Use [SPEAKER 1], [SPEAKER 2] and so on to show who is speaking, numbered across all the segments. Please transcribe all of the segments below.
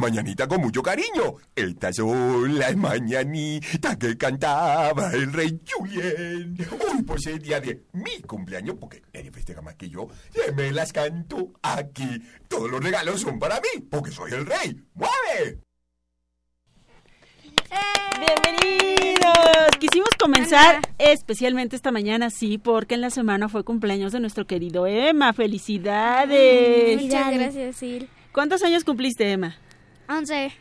[SPEAKER 1] Mañanita con mucho cariño. Estas son las mañanitas que cantaba el rey Julien. Hoy pues es día de mi cumpleaños, porque nadie festeja más que yo. Y me las canto aquí. Todos los regalos son para mí, porque soy el rey. ¡Mueve!
[SPEAKER 2] Bienvenidos. Quisimos comenzar especialmente esta mañana, sí, porque en la semana fue cumpleaños de nuestro querido Emma. ¡Felicidades!
[SPEAKER 3] Muchas gracias, Sil.
[SPEAKER 2] ¿Cuántos años cumpliste, Emma?
[SPEAKER 3] 11.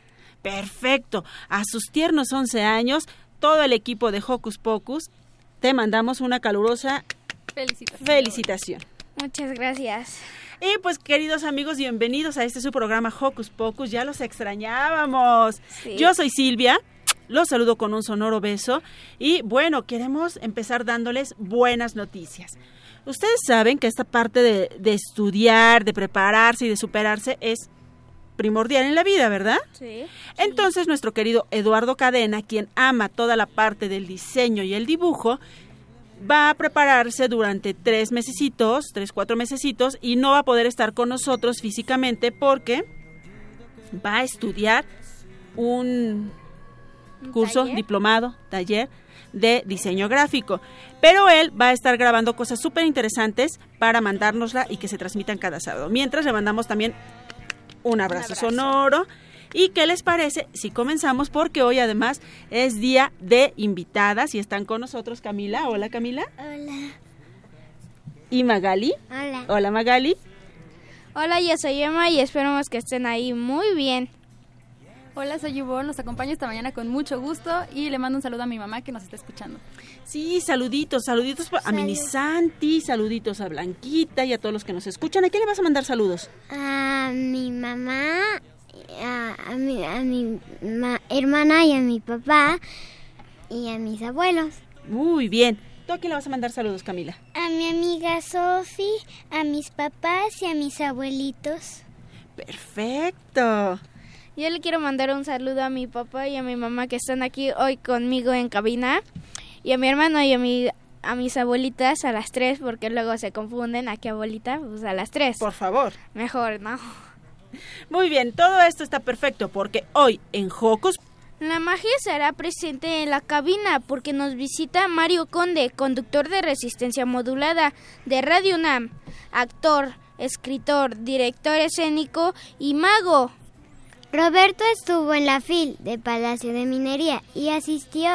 [SPEAKER 2] Perfecto. A sus tiernos 11 años, todo el equipo de Hocus Pocus, te mandamos una calurosa
[SPEAKER 3] felicitación.
[SPEAKER 2] felicitación.
[SPEAKER 3] Muchas gracias.
[SPEAKER 2] Y pues queridos amigos, bienvenidos a este su programa Hocus Pocus. Ya los extrañábamos.
[SPEAKER 3] Sí.
[SPEAKER 2] Yo soy Silvia. Los saludo con un sonoro beso y bueno, queremos empezar dándoles buenas noticias. Ustedes saben que esta parte de, de estudiar, de prepararse y de superarse es primordial en la vida, ¿verdad?
[SPEAKER 3] Sí.
[SPEAKER 2] Entonces nuestro querido Eduardo Cadena, quien ama toda la parte del diseño y el dibujo, va a prepararse durante tres mesecitos, tres, cuatro mesecitos, y no va a poder estar con nosotros físicamente porque va a estudiar un
[SPEAKER 3] ¿Un
[SPEAKER 2] curso,
[SPEAKER 3] taller?
[SPEAKER 2] diplomado, taller de diseño gráfico. Pero él va a estar grabando cosas súper interesantes para mandárnosla y que se transmitan cada sábado. Mientras le mandamos también un abrazo,
[SPEAKER 3] abrazo.
[SPEAKER 2] sonoro. ¿Y qué les parece si comenzamos? Porque hoy además es día de invitadas y están con nosotros Camila. Hola Camila.
[SPEAKER 3] Hola.
[SPEAKER 2] Y Magali.
[SPEAKER 3] Hola.
[SPEAKER 2] Hola Magali.
[SPEAKER 3] Hola, yo soy Emma y esperamos que estén ahí muy bien.
[SPEAKER 4] Hola, soy Yvonne, los acompaño esta mañana con mucho gusto y le mando un saludo a mi mamá que nos está escuchando.
[SPEAKER 2] Sí, saluditos, saluditos a Mini Santi, saluditos a Blanquita y a todos los que nos escuchan. ¿A quién le vas a mandar saludos?
[SPEAKER 5] a mi mamá, a, a mi, a mi ma- hermana y a mi papá y a mis abuelos.
[SPEAKER 2] Muy bien. ¿Tú a quién le vas a mandar saludos, Camila?
[SPEAKER 5] A mi amiga Sofi, a mis papás y a mis abuelitos.
[SPEAKER 2] Perfecto.
[SPEAKER 3] Yo le quiero mandar un saludo a mi papá y a mi mamá que están aquí hoy conmigo en cabina. Y a mi hermano y a, mi, a mis abuelitas a las tres, porque luego se confunden. ¿A qué abuelita? Pues a las tres.
[SPEAKER 2] Por favor.
[SPEAKER 3] Mejor, ¿no?
[SPEAKER 2] Muy bien, todo esto está perfecto porque hoy en Hocus
[SPEAKER 3] La magia será presente en la cabina porque nos visita Mario Conde, conductor de Resistencia Modulada de Radio UNAM, actor, escritor, director escénico y mago.
[SPEAKER 5] Roberto estuvo en la FIL de Palacio de Minería y asistió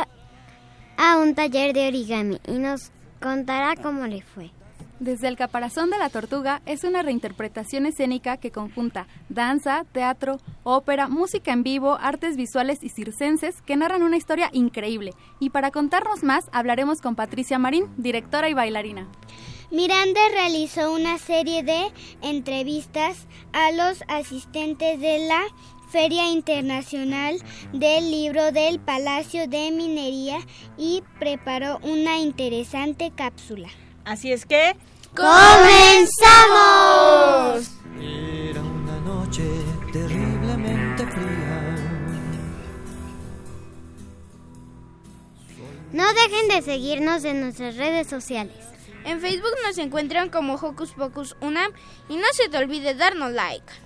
[SPEAKER 5] a un taller de origami y nos contará cómo le fue.
[SPEAKER 4] Desde el caparazón de la tortuga es una reinterpretación escénica que conjunta danza, teatro, ópera, música en vivo, artes visuales y circenses que narran una historia increíble. Y para contarnos más hablaremos con Patricia Marín, directora y bailarina.
[SPEAKER 5] Miranda realizó una serie de entrevistas a los asistentes de la Feria Internacional del Libro del Palacio de Minería y preparó una interesante cápsula.
[SPEAKER 2] Así es que
[SPEAKER 5] ¡Comenzamos!
[SPEAKER 6] Era una noche terriblemente fría.
[SPEAKER 5] No dejen de seguirnos en nuestras redes sociales.
[SPEAKER 3] En Facebook nos encuentran como Hocus Pocus UNAM y no se te olvide darnos like.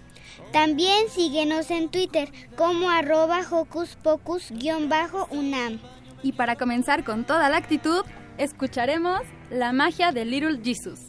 [SPEAKER 5] También síguenos en Twitter como arroba hocus pocus-unam.
[SPEAKER 4] Y para comenzar con toda la actitud, escucharemos La magia de Little Jesus.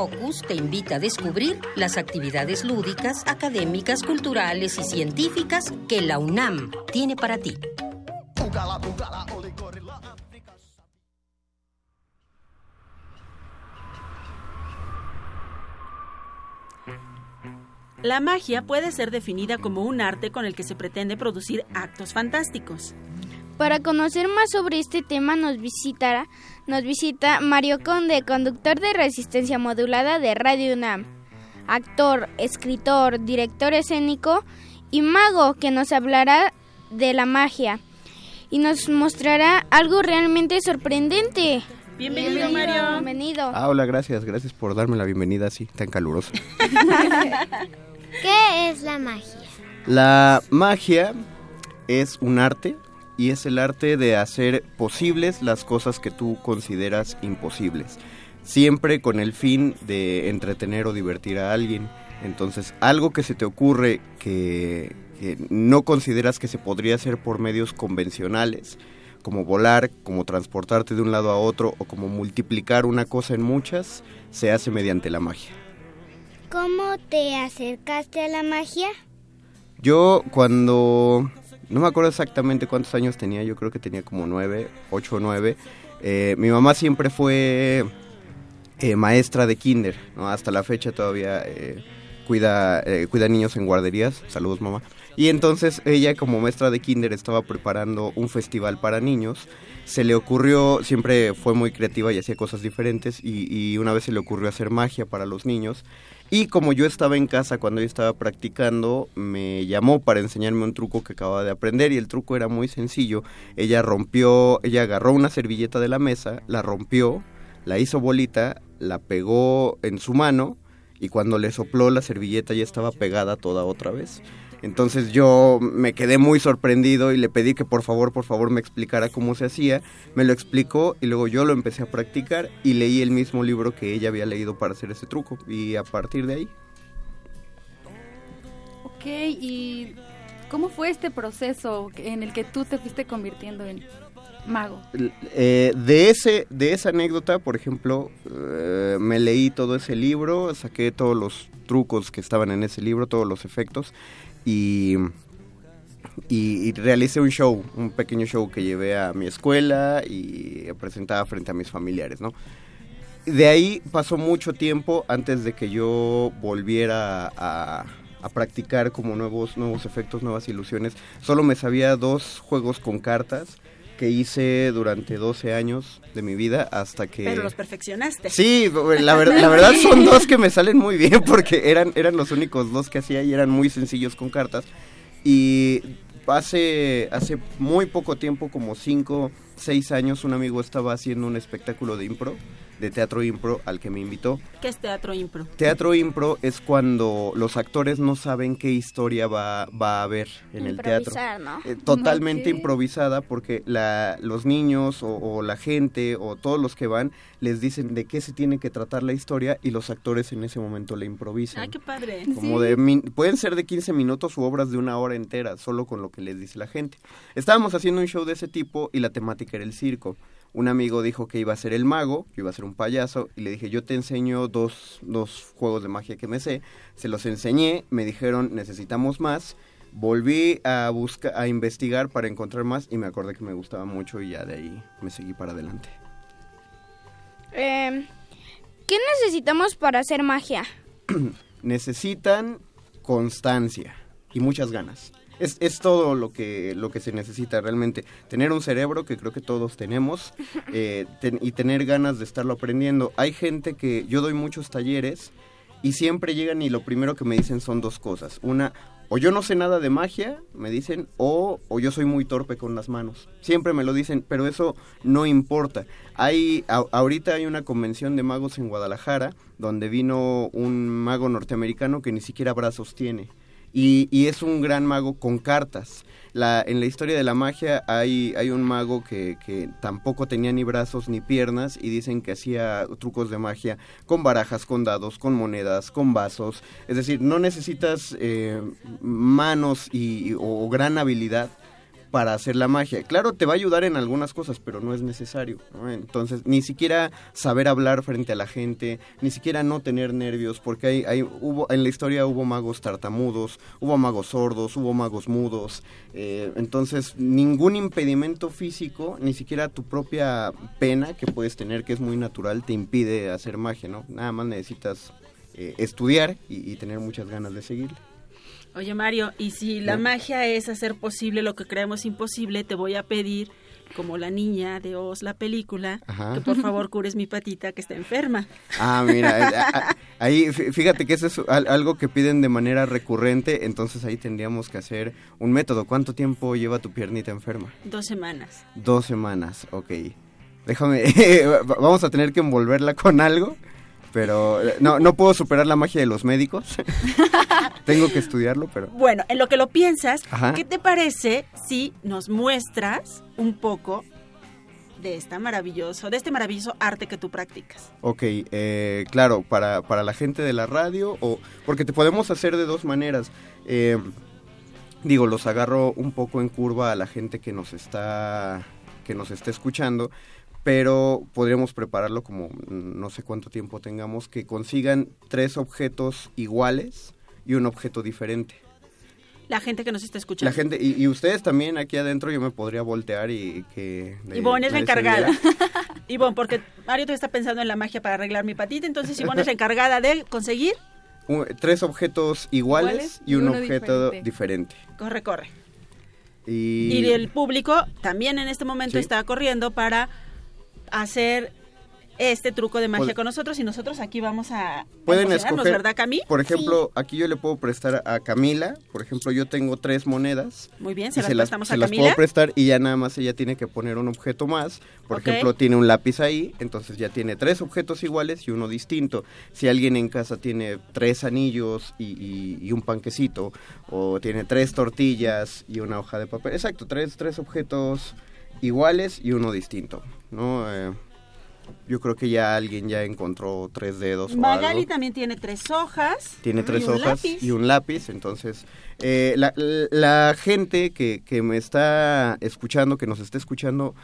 [SPEAKER 7] Pocus te invita a descubrir las actividades lúdicas, académicas, culturales y científicas que la UNAM tiene para ti.
[SPEAKER 2] La magia puede ser definida como un arte con el que se pretende producir actos fantásticos.
[SPEAKER 3] Para conocer más sobre este tema nos visitará, nos visita Mario Conde, conductor de Resistencia Modulada de Radio UNAM, actor, escritor, director escénico y mago que nos hablará de la magia y nos mostrará algo realmente sorprendente.
[SPEAKER 2] Bienvenido, Mario.
[SPEAKER 3] Bienvenido.
[SPEAKER 8] Ah, hola, gracias, gracias por darme la bienvenida así, tan calurosa.
[SPEAKER 5] ¿Qué es la magia?
[SPEAKER 8] La magia es un arte y es el arte de hacer posibles las cosas que tú consideras imposibles, siempre con el fin de entretener o divertir a alguien. Entonces, algo que se te ocurre que, que no consideras que se podría hacer por medios convencionales, como volar, como transportarte de un lado a otro o como multiplicar una cosa en muchas, se hace mediante la magia.
[SPEAKER 5] ¿Cómo te acercaste a la magia?
[SPEAKER 8] Yo cuando... No me acuerdo exactamente cuántos años tenía, yo creo que tenía como nueve, ocho o nueve. Eh, mi mamá siempre fue eh, maestra de kinder, ¿no? hasta la fecha todavía eh, cuida, eh, cuida niños en guarderías. Saludos mamá. Y entonces ella como maestra de kinder estaba preparando un festival para niños. Se le ocurrió, siempre fue muy creativa y hacía cosas diferentes y, y una vez se le ocurrió hacer magia para los niños. Y como yo estaba en casa cuando yo estaba practicando, me llamó para enseñarme un truco que acababa de aprender y el truco era muy sencillo. Ella rompió, ella agarró una servilleta de la mesa, la rompió, la hizo bolita, la pegó en su mano y cuando le sopló la servilleta ya estaba pegada toda otra vez. Entonces yo me quedé muy sorprendido y le pedí que por favor, por favor me explicara cómo se hacía. Me lo explicó y luego yo lo empecé a practicar y leí el mismo libro que ella había leído para hacer ese truco. Y a partir de ahí...
[SPEAKER 4] Ok, ¿y cómo fue este proceso en el que tú te fuiste convirtiendo en mago?
[SPEAKER 8] Eh, de, ese, de esa anécdota, por ejemplo, eh, me leí todo ese libro, saqué todos los trucos que estaban en ese libro, todos los efectos y, y, realicé un show, un pequeño show que llevé a mi escuela y presentaba frente a mis familiares, ¿no? De ahí pasó mucho tiempo antes de que yo volviera a, a practicar como nuevos, nuevos efectos, nuevas ilusiones. Solo me sabía dos juegos con cartas que hice durante 12 años de mi vida hasta que...
[SPEAKER 2] Pero los perfeccionaste.
[SPEAKER 8] Sí, la, ver- la verdad son dos que me salen muy bien porque eran, eran los únicos dos que hacía y eran muy sencillos con cartas. Y hace, hace muy poco tiempo, como 5, 6 años, un amigo estaba haciendo un espectáculo de impro de teatro impro al que me invitó.
[SPEAKER 2] ¿Qué es teatro impro?
[SPEAKER 8] Teatro impro es cuando los actores no saben qué historia va, va a haber en el teatro.
[SPEAKER 3] ¿no?
[SPEAKER 8] Eh, totalmente improvisada porque la, los niños o, o la gente o todos los que van les dicen de qué se tiene que tratar la historia y los actores en ese momento la improvisan.
[SPEAKER 2] Ay, qué padre.
[SPEAKER 8] Como de min- pueden ser de 15 minutos u obras de una hora entera, solo con lo que les dice la gente. Estábamos haciendo un show de ese tipo y la temática era el circo. Un amigo dijo que iba a ser el mago, que iba a ser un payaso, y le dije, yo te enseño dos, dos juegos de magia que me sé. Se los enseñé, me dijeron, necesitamos más. Volví a buscar, a investigar para encontrar más y me acordé que me gustaba mucho y ya de ahí me seguí para adelante.
[SPEAKER 3] Eh, ¿Qué necesitamos para hacer magia?
[SPEAKER 8] necesitan constancia y muchas ganas. Es, es todo lo que, lo que se necesita realmente. Tener un cerebro que creo que todos tenemos eh, ten- y tener ganas de estarlo aprendiendo. Hay gente que yo doy muchos talleres y siempre llegan y lo primero que me dicen son dos cosas. Una, o yo no sé nada de magia, me dicen, o, o yo soy muy torpe con las manos. Siempre me lo dicen, pero eso no importa. Hay, a- ahorita hay una convención de magos en Guadalajara donde vino un mago norteamericano que ni siquiera brazos tiene. Y, y es un gran mago con cartas. La, en la historia de la magia hay, hay un mago que, que tampoco tenía ni brazos ni piernas y dicen que hacía trucos de magia con barajas, con dados, con monedas, con vasos. Es decir, no necesitas eh, manos y, o gran habilidad para hacer la magia. Claro, te va a ayudar en algunas cosas, pero no es necesario. Entonces, ni siquiera saber hablar frente a la gente, ni siquiera no tener nervios, porque hay, hay, hubo, en la historia hubo magos tartamudos, hubo magos sordos, hubo magos mudos. eh, entonces, ningún impedimento físico, ni siquiera tu propia pena que puedes tener, que es muy natural, te impide hacer magia, ¿no? Nada más necesitas eh, estudiar y, y tener muchas ganas de seguirle.
[SPEAKER 2] Oye, Mario, y si la magia es hacer posible lo que creemos imposible, te voy a pedir, como la niña de Oz, la película,
[SPEAKER 8] Ajá.
[SPEAKER 2] que por favor cures mi patita que está enferma.
[SPEAKER 8] Ah, mira, eh, a- a- ahí fí- fíjate que eso es al- algo que piden de manera recurrente, entonces ahí tendríamos que hacer un método. ¿Cuánto tiempo lleva tu piernita enferma?
[SPEAKER 2] Dos semanas.
[SPEAKER 8] Dos semanas, ok. Déjame, va- vamos a tener que envolverla con algo, pero eh, no, no puedo superar la magia de los médicos. Tengo que estudiarlo, pero...
[SPEAKER 2] Bueno, en lo que lo piensas,
[SPEAKER 8] Ajá.
[SPEAKER 2] ¿qué te parece si nos muestras un poco de esta maravilloso, de este maravilloso arte que tú practicas?
[SPEAKER 8] Ok, eh, claro, para, para la gente de la radio, o porque te podemos hacer de dos maneras. Eh, digo, los agarro un poco en curva a la gente que nos está, que nos está escuchando, pero podríamos prepararlo como mm, no sé cuánto tiempo tengamos, que consigan tres objetos iguales y un objeto diferente.
[SPEAKER 2] La gente que nos está escuchando.
[SPEAKER 8] La gente, y, y ustedes también aquí adentro yo me podría voltear y que...
[SPEAKER 2] Ivonne es la encargada. Ivonne, porque Mario te está pensando en la magia para arreglar mi patita, entonces Ivonne es la encargada de conseguir.
[SPEAKER 8] Un- tres objetos iguales,
[SPEAKER 2] Iguales
[SPEAKER 8] y un
[SPEAKER 2] y
[SPEAKER 8] objeto
[SPEAKER 2] diferente.
[SPEAKER 8] diferente.
[SPEAKER 2] Corre, corre.
[SPEAKER 8] Y,
[SPEAKER 2] Y el público también en este momento
[SPEAKER 8] Sí.
[SPEAKER 2] está corriendo para hacer este truco de magia con nosotros y nosotros aquí vamos a
[SPEAKER 8] pueden escoger,
[SPEAKER 2] ¿verdad, Cami?
[SPEAKER 8] por ejemplo, aquí yo le puedo prestar a Camila, por ejemplo, yo tengo tres monedas.
[SPEAKER 2] Muy bien, se
[SPEAKER 8] y
[SPEAKER 2] las prestamos
[SPEAKER 8] se
[SPEAKER 2] a
[SPEAKER 8] las
[SPEAKER 2] Camila.
[SPEAKER 8] puedo prestar y ya nada más ella tiene que poner un objeto más. Por ejemplo, tiene un lápiz ahí, entonces ya tiene tres objetos iguales y uno distinto. Si alguien en casa tiene tres anillos y, y- y un panquecito, o tiene tres tortillas y una hoja de papel, exacto, tres, tres objetos iguales y uno distinto, ¿no? Eh, yo creo que ya alguien ya encontró tres dedos o
[SPEAKER 2] Magali
[SPEAKER 8] algo.
[SPEAKER 2] también tiene tres hojas.
[SPEAKER 8] Tiene tres
[SPEAKER 2] y
[SPEAKER 8] hojas y un lápiz, entonces eh, la, la gente que, que me está escuchando, que nos está escuchando,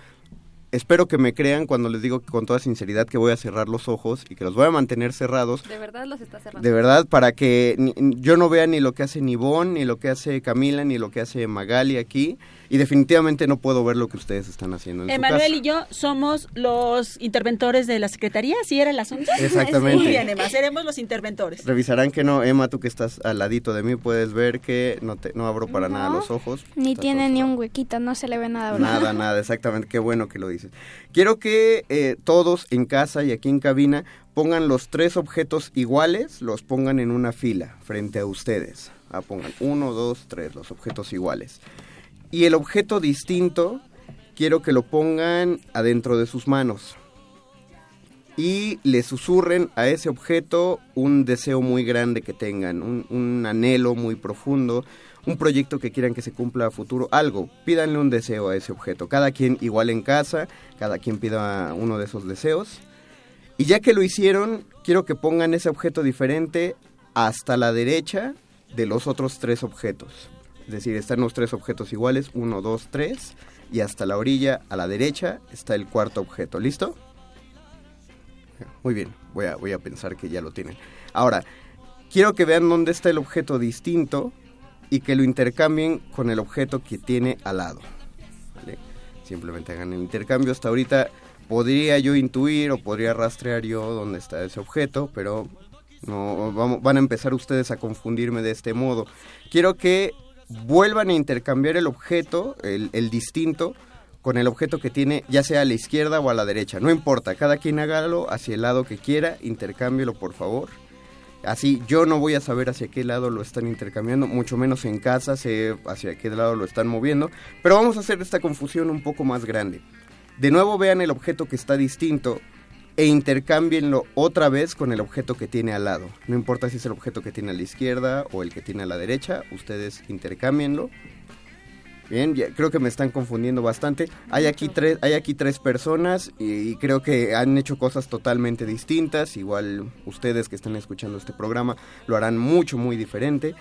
[SPEAKER 8] espero que me crean cuando les digo que con toda sinceridad que voy a cerrar los ojos y que los voy a mantener cerrados.
[SPEAKER 4] De verdad los está cerrando.
[SPEAKER 8] De verdad, para que ni- yo no vea ni lo que hace Nibón, ni lo que hace Camila, ni lo que hace Magali aquí. Y definitivamente no puedo ver lo que ustedes están haciendo en su
[SPEAKER 2] Emanuel
[SPEAKER 8] casa.
[SPEAKER 2] y yo somos los interventores de la Secretaría, ¿sí era el asunto?
[SPEAKER 8] Exactamente.
[SPEAKER 2] Muy bien, Emma, seremos los interventores.
[SPEAKER 8] Revisarán que no, Emma, tú que estás al ladito de mí, puedes ver que no, te, no abro para nada los ojos.
[SPEAKER 3] Ni
[SPEAKER 8] Está
[SPEAKER 3] tiene ni un huequito, no se le ve nada. ¿verdad?
[SPEAKER 8] Nada, nada, exactamente. Qué bueno que lo dices. Quiero que eh, todos en casa y aquí en cabina pongan los tres objetos iguales, los pongan en una fila frente a ustedes. Ah, pongan uno, dos, tres, los objetos iguales. Y el objeto distinto, quiero que lo pongan adentro de sus manos. y le susurren a ese objeto un deseo muy grande que tengan, un, un anhelo muy profundo, un proyecto que quieran que se cumpla a futuro, algo, pídanle un deseo a ese objeto. Cada quien igual en casa, cada quien pida uno de esos deseos. Y ya que lo hicieron, quiero que pongan ese objeto diferente hasta la derecha de los otros tres objetos. Es decir, están los tres objetos iguales, uno, dos, tres, y hasta la orilla, a la derecha, está el cuarto objeto. ¿Listo? Muy bien, voy a, voy a pensar que ya lo tienen. Ahora, quiero que vean dónde está el objeto distinto y que lo intercambien con el objeto que tiene al lado. Simplemente hagan el intercambio. Hasta ahorita podría yo intuir o podría rastrear yo dónde está ese objeto, pero no vamos, van a empezar ustedes a confundirme de este modo. Quiero que vuelvan a intercambiar el objeto, el, el distinto, con el objeto que tiene, ya sea a la izquierda o a la derecha. No importa, cada quien hágalo hacia el lado que quiera, intercámbielo por favor. Así yo no voy a saber hacia qué lado lo están intercambiando, mucho menos en casa sé hacia qué lado lo están moviendo, pero vamos a hacer esta confusión un poco más grande. De nuevo vean el objeto que está distinto e intercámbienlo otra vez con el objeto que tiene al lado. No importa si es el objeto que tiene a la izquierda o el que tiene a la derecha, ustedes intercámbienlo. Bien, ya- creo que me están confundiendo bastante. Hay aquí tres, hay aquí tres personas y, y creo que han hecho cosas totalmente distintas. Igual ustedes que están escuchando este programa lo harán mucho, muy diferente.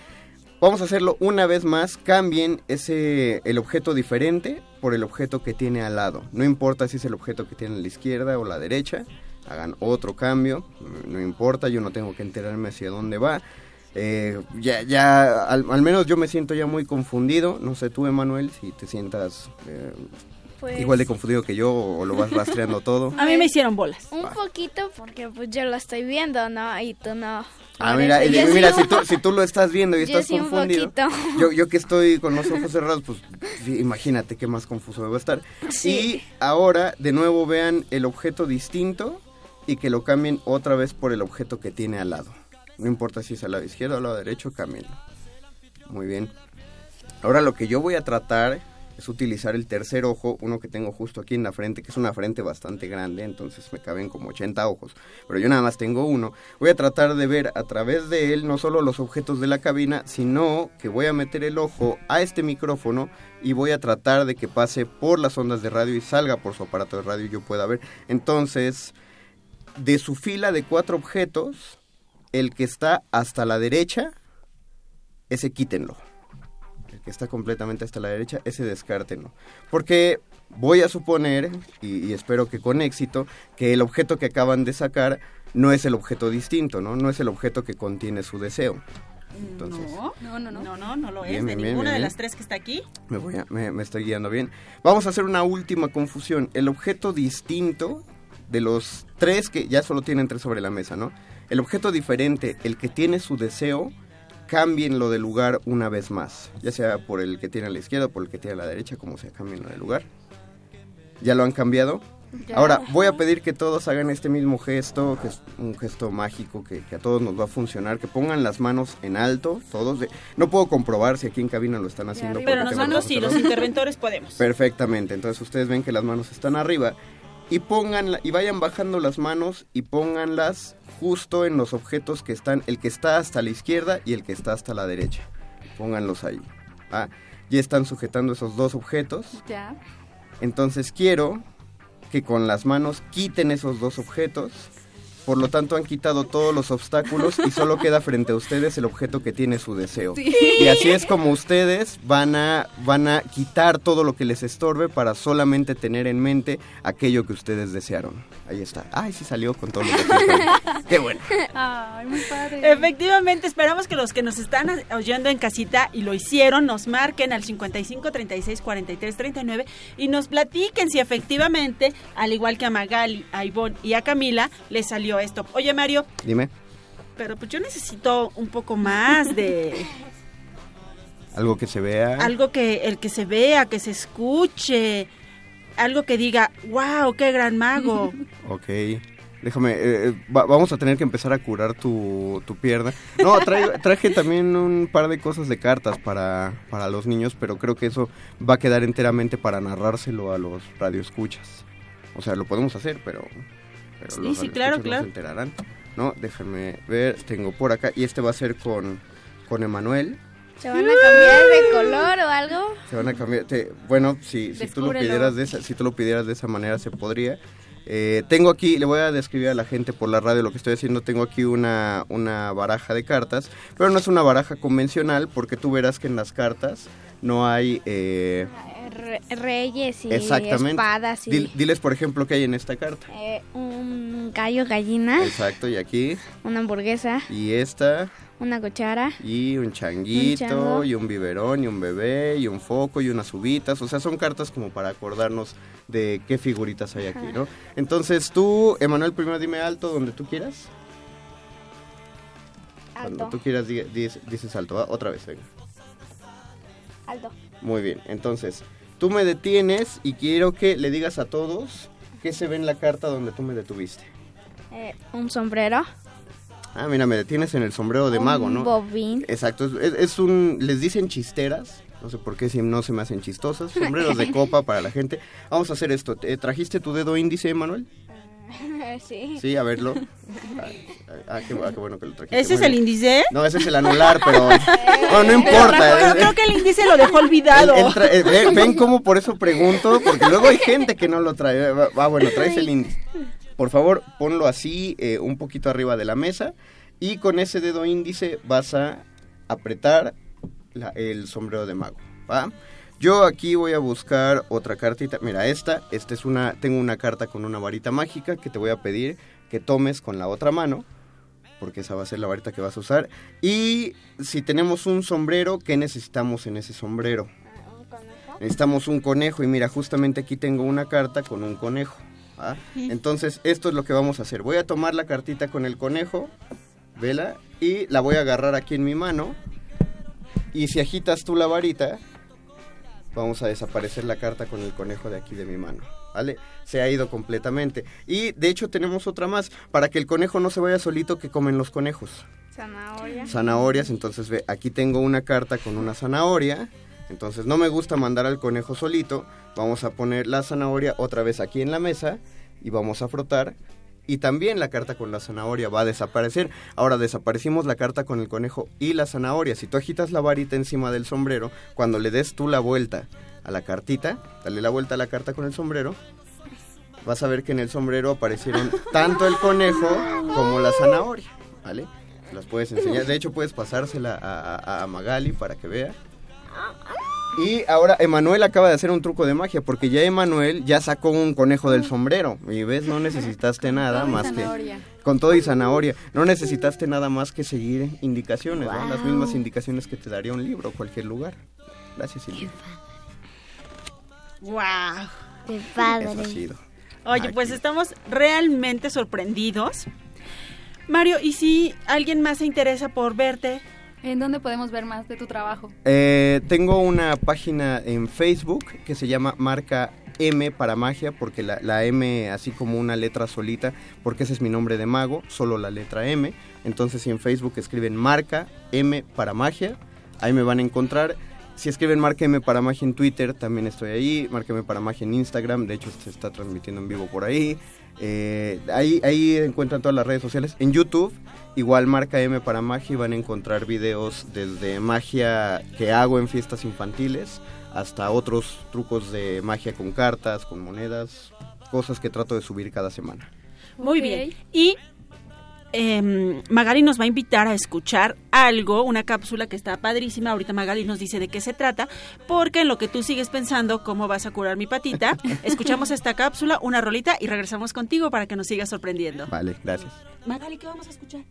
[SPEAKER 8] Vamos a hacerlo una vez más. Cambien ese el objeto diferente por el objeto que tiene al lado. No importa si es el objeto que tiene a la izquierda o la derecha. Hagan otro cambio. No importa, yo no tengo que enterarme hacia dónde va. Eh, ya, ya al, al menos yo me siento ya muy confundido. No sé tú, Emanuel, si te sientas eh,
[SPEAKER 3] Pues-
[SPEAKER 8] igual de confundido que yo o lo vas rastreando todo.
[SPEAKER 2] A mí me hicieron bolas.
[SPEAKER 3] Un poquito porque pues yo lo estoy viendo, ¿no? Y tú no.
[SPEAKER 8] Ah,
[SPEAKER 3] Por
[SPEAKER 8] mira, y- mira si, tú, si tú lo estás viendo y
[SPEAKER 3] Yo
[SPEAKER 8] estás confundido, yo, yo que estoy con los ojos cerrados, pues sí, imagínate qué más confuso me va a estar.
[SPEAKER 3] Sí.
[SPEAKER 8] Y ahora, de nuevo, vean el objeto distinto y que lo cambien otra vez por el objeto que tiene al lado. No importa si es al lado izquierdo o al lado derecho, cámbienlo. Muy bien. Ahora lo que yo voy a tratar es utilizar el tercer ojo, uno que tengo justo aquí en la frente, que es una frente bastante grande, entonces me caben como 80 ojos, pero yo nada más tengo uno. Voy a tratar de ver a través de él no solo los objetos de la cabina, sino que voy a meter el ojo a este micrófono y voy a tratar de que pase por las ondas de radio y salga por su aparato de radio y yo pueda ver. Entonces, de su fila de cuatro objetos, el que está hasta la derecha, ese quítenlo el que está completamente hasta la derecha, ese descártenlo. Porque voy a suponer, y, y espero que con éxito, que el objeto que acaban de sacar no es el objeto distinto, ¿no? No es el objeto que contiene su deseo. Entonces,
[SPEAKER 2] no, no, no, no, no, no lo es. De
[SPEAKER 8] bien,
[SPEAKER 2] ninguna
[SPEAKER 8] bien,
[SPEAKER 2] de
[SPEAKER 8] bien.
[SPEAKER 2] las tres que está aquí.
[SPEAKER 8] me, voy a- me, me estoy guiando bien. Vamos a hacer una última confusión. El objeto distinto de los tres que ya solo tienen tres sobre la mesa, ¿no? El objeto diferente, el que tiene su deseo, cámbienlo de lugar una vez más. Ya sea por el que tiene a la izquierda o por el que tiene a la derecha, como sea, cámbienlo de lugar. ¿Ya lo han cambiado?
[SPEAKER 4] Ya.
[SPEAKER 8] Ahora, voy a pedir que todos hagan este mismo gesto, que es un gesto mágico que, que a todos nos va a funcionar, que pongan las manos en alto, todos. de- no puedo comprobar si aquí en cabina lo están haciendo.
[SPEAKER 2] Pero nosotros
[SPEAKER 8] los
[SPEAKER 2] sí, los interventores podemos.
[SPEAKER 8] Perfectamente, entonces ustedes ven que las manos están arriba y pongan y vayan bajando las manos y pónganlas justo en los objetos que están, el que está hasta la izquierda y el que está hasta la derecha. Pónganlos ahí. Ah, ya están sujetando esos dos objetos.
[SPEAKER 4] Ya.
[SPEAKER 8] Entonces quiero que con las manos quiten esos dos objetos. Por lo tanto han quitado todos los obstáculos y solo queda frente a ustedes el objeto que tiene su deseo.
[SPEAKER 4] Sí.
[SPEAKER 8] Y así es como ustedes van a, van a quitar todo lo que les estorbe para solamente tener en mente aquello que ustedes desearon. Ahí está. Ay, sí salió con todo lo que Qué bueno.
[SPEAKER 4] Ay, muy padre.
[SPEAKER 2] Efectivamente, esperamos que los que nos están oyendo en casita y lo hicieron nos marquen al 55 36 43 39 y nos platiquen si efectivamente, al igual que a Magali, a Ivonne y a Camila, les salió esto. Oye, Mario,
[SPEAKER 8] Dime,
[SPEAKER 2] pero pues yo necesito un poco más de
[SPEAKER 8] algo que se vea.
[SPEAKER 2] algo que el que se vea, que se escuche, algo que diga, wow, qué gran mago.
[SPEAKER 8] Ok. Déjame, eh, eh, va- vamos a tener que empezar a curar tu, tu pierna. No, traje también un par de cosas de cartas para, para los niños, pero creo que eso va a quedar enteramente para narrárselo a los radioescuchas. O sea, lo podemos hacer, pero pero
[SPEAKER 2] Sí,
[SPEAKER 8] los
[SPEAKER 2] sí, claro, claro.
[SPEAKER 8] se enterarán. No, déjenme ver, tengo por acá, y este va a ser con, con Emanuel.
[SPEAKER 3] ¿Se van a cambiar de color o algo?
[SPEAKER 8] Se van a cambiar. te- bueno, si, si tú lo pidieras de esa, si tú lo pidieras de esa manera se podría. Eh, tengo aquí, le voy a describir a la gente por la radio lo que estoy haciendo. Tengo aquí una, una baraja de cartas, pero no es una baraja convencional porque tú verás que en las cartas no hay. eh,
[SPEAKER 3] Re- reyes y espadas y
[SPEAKER 8] Dil- diles, por ejemplo, qué hay en esta carta.
[SPEAKER 3] eh, un gallo gallina,
[SPEAKER 8] Exacto, y aquí,
[SPEAKER 3] una hamburguesa,
[SPEAKER 8] y esta,
[SPEAKER 3] una cuchara.
[SPEAKER 8] y un changuito,
[SPEAKER 3] Un
[SPEAKER 8] y un biberón, y un bebé, y un foco, y unas uvitas. O sea, son cartas como para acordarnos de qué figuritas hay aquí, ¿no? Entonces tú, Emanuel, primero dime alto donde tú quieras. Cuando
[SPEAKER 3] Alto.
[SPEAKER 8] tú quieras di- dices, dices alto, ¿va? otra vez, venga.
[SPEAKER 3] Alto.
[SPEAKER 8] Muy bien, entonces tú me detienes y quiero que le digas a todos qué se ve en la carta donde tú me detuviste.
[SPEAKER 3] Eh, un sombrero,
[SPEAKER 8] Ah, mira, me detienes en el sombrero de
[SPEAKER 3] un
[SPEAKER 8] mago, ¿no?
[SPEAKER 3] bobín,
[SPEAKER 8] Exacto, es, es un, les dicen chisteras, no sé por qué si no se me hacen chistosas, sombreros de copa para la gente. Vamos a hacer esto, ¿Te- ¿trajiste tu dedo índice, Manuel?
[SPEAKER 3] sí.
[SPEAKER 8] Sí, a verlo. Ah, ah, qué, ah, qué bueno que lo trajiste.
[SPEAKER 2] ¿Ese es el índice?
[SPEAKER 8] No, ese es el anular, pero... No, no
[SPEAKER 2] Pero
[SPEAKER 8] importa.
[SPEAKER 2] creo,
[SPEAKER 8] eh,
[SPEAKER 2] creo que el índice lo dejó olvidado.
[SPEAKER 8] el- el tra- eh, ven, ven cómo por eso pregunto, porque luego hay gente que no lo trae. Va, bueno, traes el índice. Por favor, ponlo así, eh, un poquito arriba de la mesa, y con ese dedo índice vas a apretar la- el sombrero de mago, ¿va? Yo aquí voy a buscar otra cartita. Mira, esta, esta es una, tengo una carta con una varita mágica que te voy a pedir que tomes con la otra mano, porque esa va a ser la varita que vas a usar. Y si tenemos un sombrero, ¿qué necesitamos en ese sombrero? Necesitamos un conejo y mira, justamente aquí tengo una carta con un conejo. Entonces, esto es lo que vamos a hacer. Voy a tomar la cartita con el conejo, vela, y la voy a agarrar aquí en mi mano. Y si agitas tú la varita, vamos a desaparecer la carta con el conejo de aquí de mi mano. ¿Vale? Se ha ido completamente. Y de hecho tenemos otra más. Para que el conejo no se vaya solito, que comen los conejos?
[SPEAKER 3] Zanahoria.
[SPEAKER 8] zanahorias. Entonces, ve, aquí tengo una carta con una zanahoria. Entonces, no me gusta mandar al conejo solito. Vamos a poner la zanahoria otra vez aquí en la mesa y vamos a frotar. Y también la carta con la zanahoria va a desaparecer. Ahora desaparecimos la carta con el conejo y la zanahoria. Si tú agitas la varita encima del sombrero, cuando le des tú la vuelta a la cartita, dale la vuelta a la carta con el sombrero, vas a ver que en el sombrero aparecieron tanto el conejo como la zanahoria, ¿vale? Las puedes enseñar. De hecho, puedes pasársela a, a- a Magali para que vea. Y ahora Emanuel acaba de hacer un truco de magia, porque ya Emanuel ya sacó un conejo del sombrero. Y ves, no necesitaste nada más
[SPEAKER 4] zanahoria.
[SPEAKER 8] que... Con todo y zanahoria. No necesitaste nada más que seguir indicaciones, ¿no? Las mismas indicaciones que te daría un libro o cualquier lugar. Gracias, Silvia.
[SPEAKER 2] ¡Wow!
[SPEAKER 5] Qué
[SPEAKER 8] Eso ha
[SPEAKER 5] padre.
[SPEAKER 8] sido.
[SPEAKER 2] Oye, pues estamos realmente sorprendidos. Mario, ¿y si alguien más se interesa por verte?
[SPEAKER 4] ¿En dónde podemos ver más de tu trabajo?
[SPEAKER 8] Eh, tengo una página en Facebook que se llama Marca M para magia, porque la, la M así como una letra solita, porque ese es mi nombre de mago, solo la letra M. Entonces si en Facebook escriben Marca M para magia, ahí me van a encontrar. Si escriben Marca M para magia en Twitter, también estoy ahí. Marca M para magia en Instagram, de hecho se está transmitiendo en vivo por ahí. Eh, ahí, ahí encuentran todas las redes sociales. En YouTube, igual marca M para magia y van a encontrar videos desde magia que hago en fiestas infantiles hasta otros trucos de magia con cartas, con monedas, cosas que trato de subir cada semana.
[SPEAKER 2] Muy bien. Y em, Magali nos va a invitar a escuchar algo, una cápsula que está padrísima. Ahorita Magali nos dice de qué se trata, porque en lo que tú sigues pensando cómo vas a curar mi patita, escuchamos esta cápsula, una rolita y regresamos contigo para que nos sigas sorprendiendo.
[SPEAKER 8] Vale, gracias.
[SPEAKER 2] Magali, ¿qué vamos a escuchar?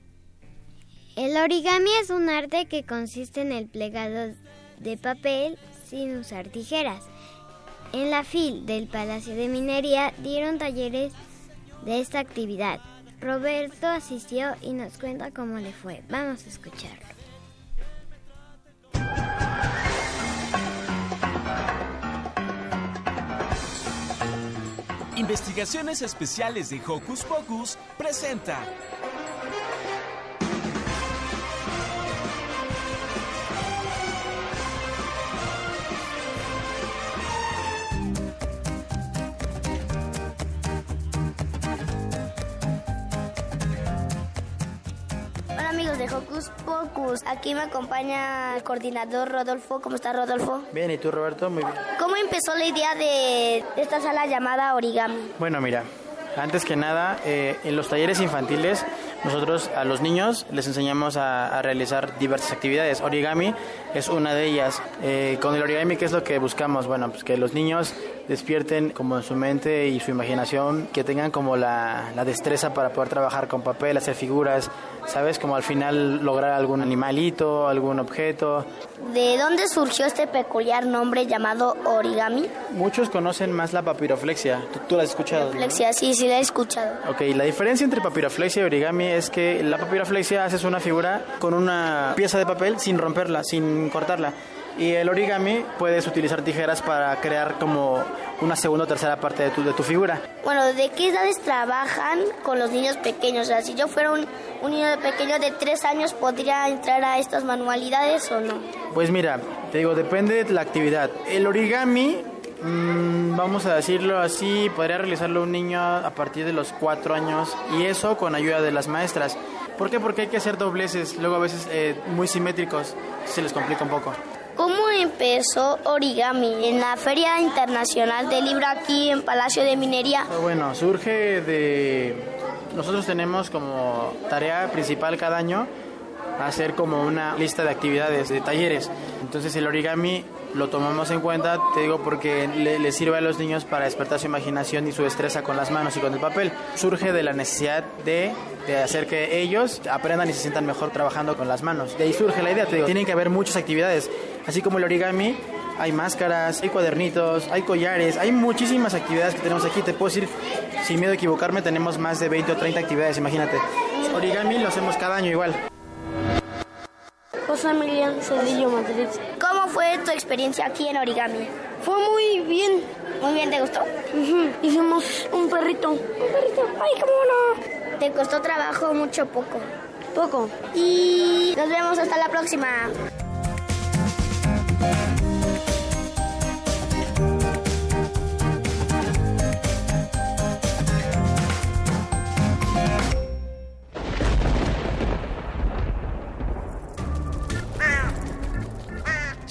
[SPEAKER 5] El origami es un arte que consiste en el plegado de papel sin usar tijeras. En la FIL del Palacio de Minería dieron talleres de esta actividad. Roberto asistió y nos cuenta cómo le fue. Vamos a escucharlo.
[SPEAKER 9] Investigaciones Especiales de Hocus Pocus presenta
[SPEAKER 10] de Hocus Pocus. Aquí me acompaña el coordinador Rodolfo. ¿Cómo está Rodolfo?
[SPEAKER 11] Bien, ¿y tú Roberto? Muy bien.
[SPEAKER 10] ¿Cómo empezó la idea de esta sala llamada Origami?
[SPEAKER 11] Bueno, mira, antes que nada, eh, en los talleres infantiles nosotros a los niños les enseñamos a, a realizar diversas actividades. Origami es una de ellas. Eh, con el origami, ¿qué es lo que buscamos? Bueno, pues que los niños despierten como en su mente y su imaginación, que tengan como la, la destreza para poder trabajar con papel, hacer figuras, ¿sabes? Como al final lograr algún animalito, algún objeto.
[SPEAKER 10] ¿De dónde surgió este peculiar nombre llamado origami?
[SPEAKER 11] Muchos conocen más la papiroflexia. ¿Tú, tú la has escuchado? ¿no?
[SPEAKER 10] Flexia, sí, sí la he escuchado.
[SPEAKER 11] Ok, la diferencia entre papiroflexia y origami es que la papiroflexia haces una figura con una pieza de papel sin romperla, sin cortarla. Y el origami puedes utilizar tijeras para crear como una segunda o tercera parte de tu, de tu figura.
[SPEAKER 10] Bueno, ¿de qué edades trabajan con los niños pequeños? O sea, si yo fuera un, un niño pequeño de tres años, ¿podría entrar a estas manualidades o no?
[SPEAKER 11] Pues mira, te digo, depende de la actividad. El origami, mm, vamos a decirlo así, podría realizarlo un niño a partir de los cuatro años y eso con ayuda de las maestras. ¿Por qué? Porque hay que hacer dobleces, luego a veces eh, muy simétricos, se les complica un poco.
[SPEAKER 10] ¿Cómo empezó Origami en la Feria Internacional del Libro aquí en Palacio de Minería?
[SPEAKER 11] Bueno, surge de... Nosotros tenemos como tarea principal cada año hacer como una lista de actividades, de talleres. Entonces el origami lo tomamos en cuenta, te digo, porque le, le sirve a los niños para despertar su imaginación y su destreza con las manos y con el papel. Surge de la necesidad de, de hacer que ellos aprendan y se sientan mejor trabajando con las manos. De ahí surge la idea, te digo, tienen que haber muchas actividades. Así como el origami, hay máscaras, hay cuadernitos, hay collares, hay muchísimas actividades que tenemos aquí. Te puedo decir, sin miedo a equivocarme, tenemos más de 20 o 30 actividades, imagínate. Origami lo hacemos cada año igual.
[SPEAKER 10] José Emiliano Cedillo Madrid. ¿Cómo fue tu experiencia aquí en Origami? Fue muy bien. ¿Muy bien? ¿Te gustó? Hicimos un perrito. ¿Un perrito? ¡Ay, cómo no! ¿Te costó trabajo mucho poco? Poco. Y nos vemos hasta la próxima.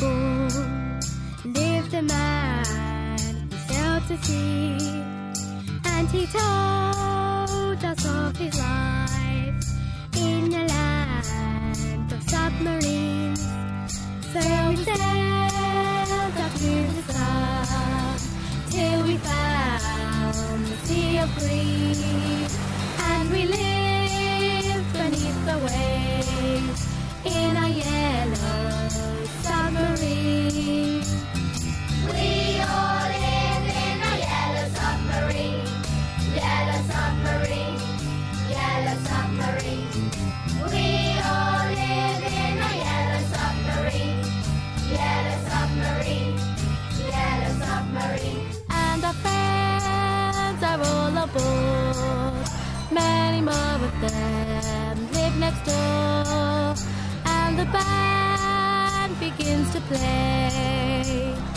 [SPEAKER 12] Born lived a man who sailed to sea, and he told us of his life in a land of submarines. So we sailed up to the sun till we found the sea of green, and we lived beneath the waves in a yellow them live next door, and the band begins to play.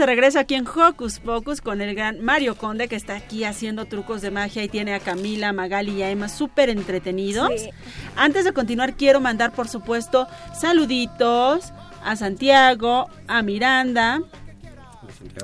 [SPEAKER 2] De regreso aquí en Hocus Pocus con el gran Mario Conde que está aquí haciendo trucos de magia y tiene a Camila, Magali y a Emma súper entretenidos.
[SPEAKER 3] Sí.
[SPEAKER 2] Antes de continuar quiero mandar por supuesto saluditos a Santiago, a Miranda,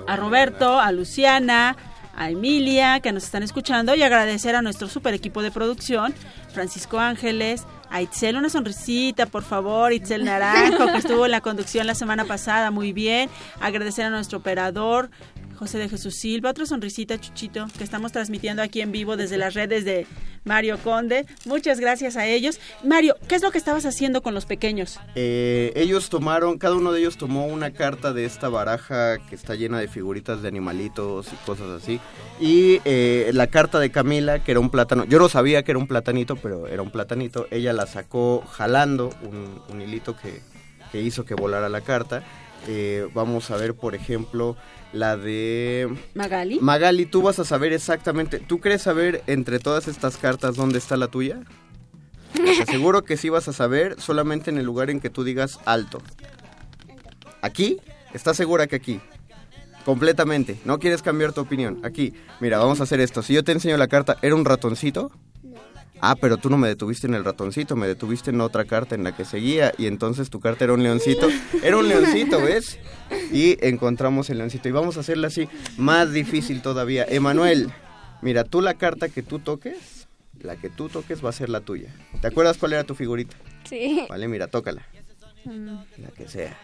[SPEAKER 2] a Roberto, a Luciana, a Emilia que nos están escuchando y agradecer a nuestro super equipo de producción, Francisco Ángeles, a Itzel una sonrisita, por favor, Itzel Naranjo que estuvo en la conducción la semana pasada, muy bien. Agradecer a nuestro operador José de Jesús Silva, otra sonrisita, Chuchito, que estamos transmitiendo aquí en vivo desde las redes de Mario Conde. Muchas gracias a ellos. Mario, ¿qué es lo que estabas haciendo con los pequeños?
[SPEAKER 8] Eh, ellos tomaron, cada uno de ellos tomó una carta de esta baraja que está llena de figuritas de animalitos y cosas así. Y eh, la carta de Camila, que era un plátano. Yo no sabía que era un platanito, pero era un platanito. Ella la sacó jalando un, hilito que hizo que volara la carta. Eh, vamos a ver, por ejemplo, la de...
[SPEAKER 2] Magali.
[SPEAKER 8] Magali, tú vas a saber exactamente. ¿Tú crees saber entre todas estas cartas dónde está la tuya? Te aseguro que sí vas a saber solamente en el lugar en que tú digas alto. ¿Aquí? ¿Estás segura que aquí? Completamente. No quieres cambiar tu opinión. Aquí. Mira, vamos a hacer esto. Si yo te enseño la carta, ¿era un ratoncito? Ah, pero tú no me detuviste en el ratoncito, me detuviste en otra carta en la que seguía y entonces tu carta era un leoncito. Era un leoncito, ¿ves? Y encontramos el leoncito. Y vamos a hacerla así, más difícil todavía. Emanuel, mira, tú la carta que tú toques, la que tú toques va a ser la tuya. ¿Te acuerdas cuál era tu figurita?
[SPEAKER 3] Sí.
[SPEAKER 8] Vale, mira, tócala. La que sea.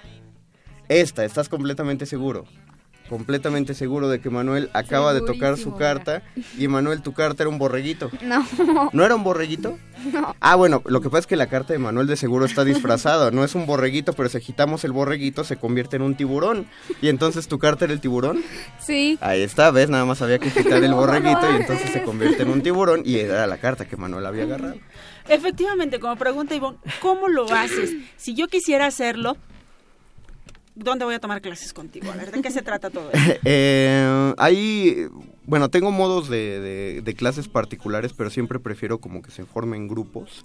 [SPEAKER 8] Esta, ¿estás completamente seguro? Completamente seguro de que Manuel acaba de tocar su carta y Manuel, tu carta era un borreguito.
[SPEAKER 3] No.
[SPEAKER 8] ¿No era un borreguito?
[SPEAKER 3] No.
[SPEAKER 8] Ah, bueno, lo que pasa es que la carta de Manuel de seguro está disfrazada. No es un borreguito, pero si agitamos el borreguito se convierte en un tiburón. Y entonces tu carta era el tiburón.
[SPEAKER 3] Sí.
[SPEAKER 8] Ahí está, ¿ves? Nada más había que agitar el borreguito y entonces se convierte en un tiburón y era la carta que Manuel había agarrado.
[SPEAKER 2] Efectivamente, como pregunta Ivonne, ¿cómo lo haces? Si yo quisiera hacerlo, ¿dónde voy a tomar clases contigo? A ver, ¿de qué se trata todo esto?
[SPEAKER 8] Eh, hay, bueno, tengo modos de, de- de clases particulares, pero siempre prefiero como que se formen grupos.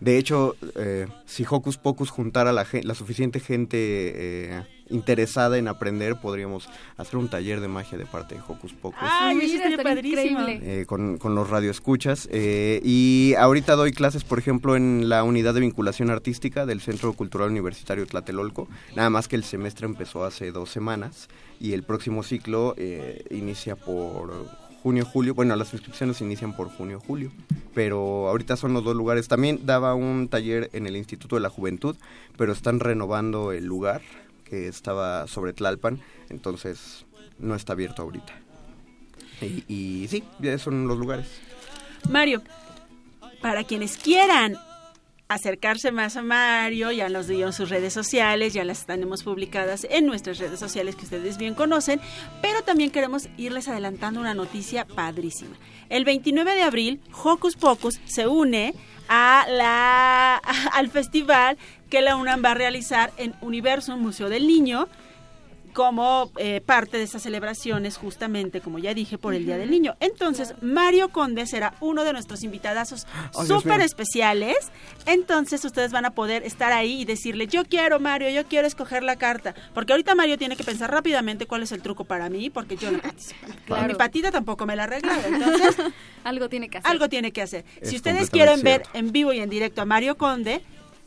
[SPEAKER 8] De hecho, eh, si Hocus Pocus juntara la, suficiente gente eh, interesada en aprender, podríamos hacer un taller de magia de parte de Hocus Pocus.
[SPEAKER 2] ¡Ay, eso
[SPEAKER 4] Mira,
[SPEAKER 2] estaría
[SPEAKER 4] estaría
[SPEAKER 2] padrísimo!
[SPEAKER 4] increíble.
[SPEAKER 8] eh, con, con los radioescuchas. eh, y ahorita doy clases, por ejemplo, en la unidad de vinculación artística del Centro Cultural Universitario Tlatelolco. Nada más que el semestre empezó hace dos semanas y el próximo ciclo eh, inicia por junio-julio. Bueno, las inscripciones inician por junio-julio. Pero ahorita son los dos lugares. También daba un taller en el Instituto de la Juventud, pero están renovando el lugar que estaba sobre Tlalpan. Entonces no está abierto ahorita. Y, y sí, ya son los lugares.
[SPEAKER 2] Mario, para quienes quieran acercarse más a Mario, ya nos dio sus redes sociales, ya las tenemos publicadas en nuestras redes sociales que ustedes bien conocen, pero también queremos irles adelantando una noticia padrísima. El 29 de abril, Hocus Pocus se une a la, al festival que la UNAM va a realizar en Universo, Museo del Niño, como eh, parte de estas celebraciones, justamente, como ya dije, por el Día del Niño. Entonces, Mario Conde será uno de nuestros invitadazos
[SPEAKER 8] Dios
[SPEAKER 2] súper especiales. Entonces, ustedes van a poder estar ahí y decirle, yo quiero, Mario, yo quiero escoger la carta. Porque ahorita Mario tiene que pensar rápidamente cuál es el truco para mí, porque yo no participo.
[SPEAKER 4] Claro.
[SPEAKER 2] Mi patita tampoco me la arregló. Entonces,
[SPEAKER 4] Algo tiene que hacer.
[SPEAKER 2] algo tiene que hacer.
[SPEAKER 8] Es
[SPEAKER 2] si ustedes quieren ver en vivo y en directo a Mario Conde,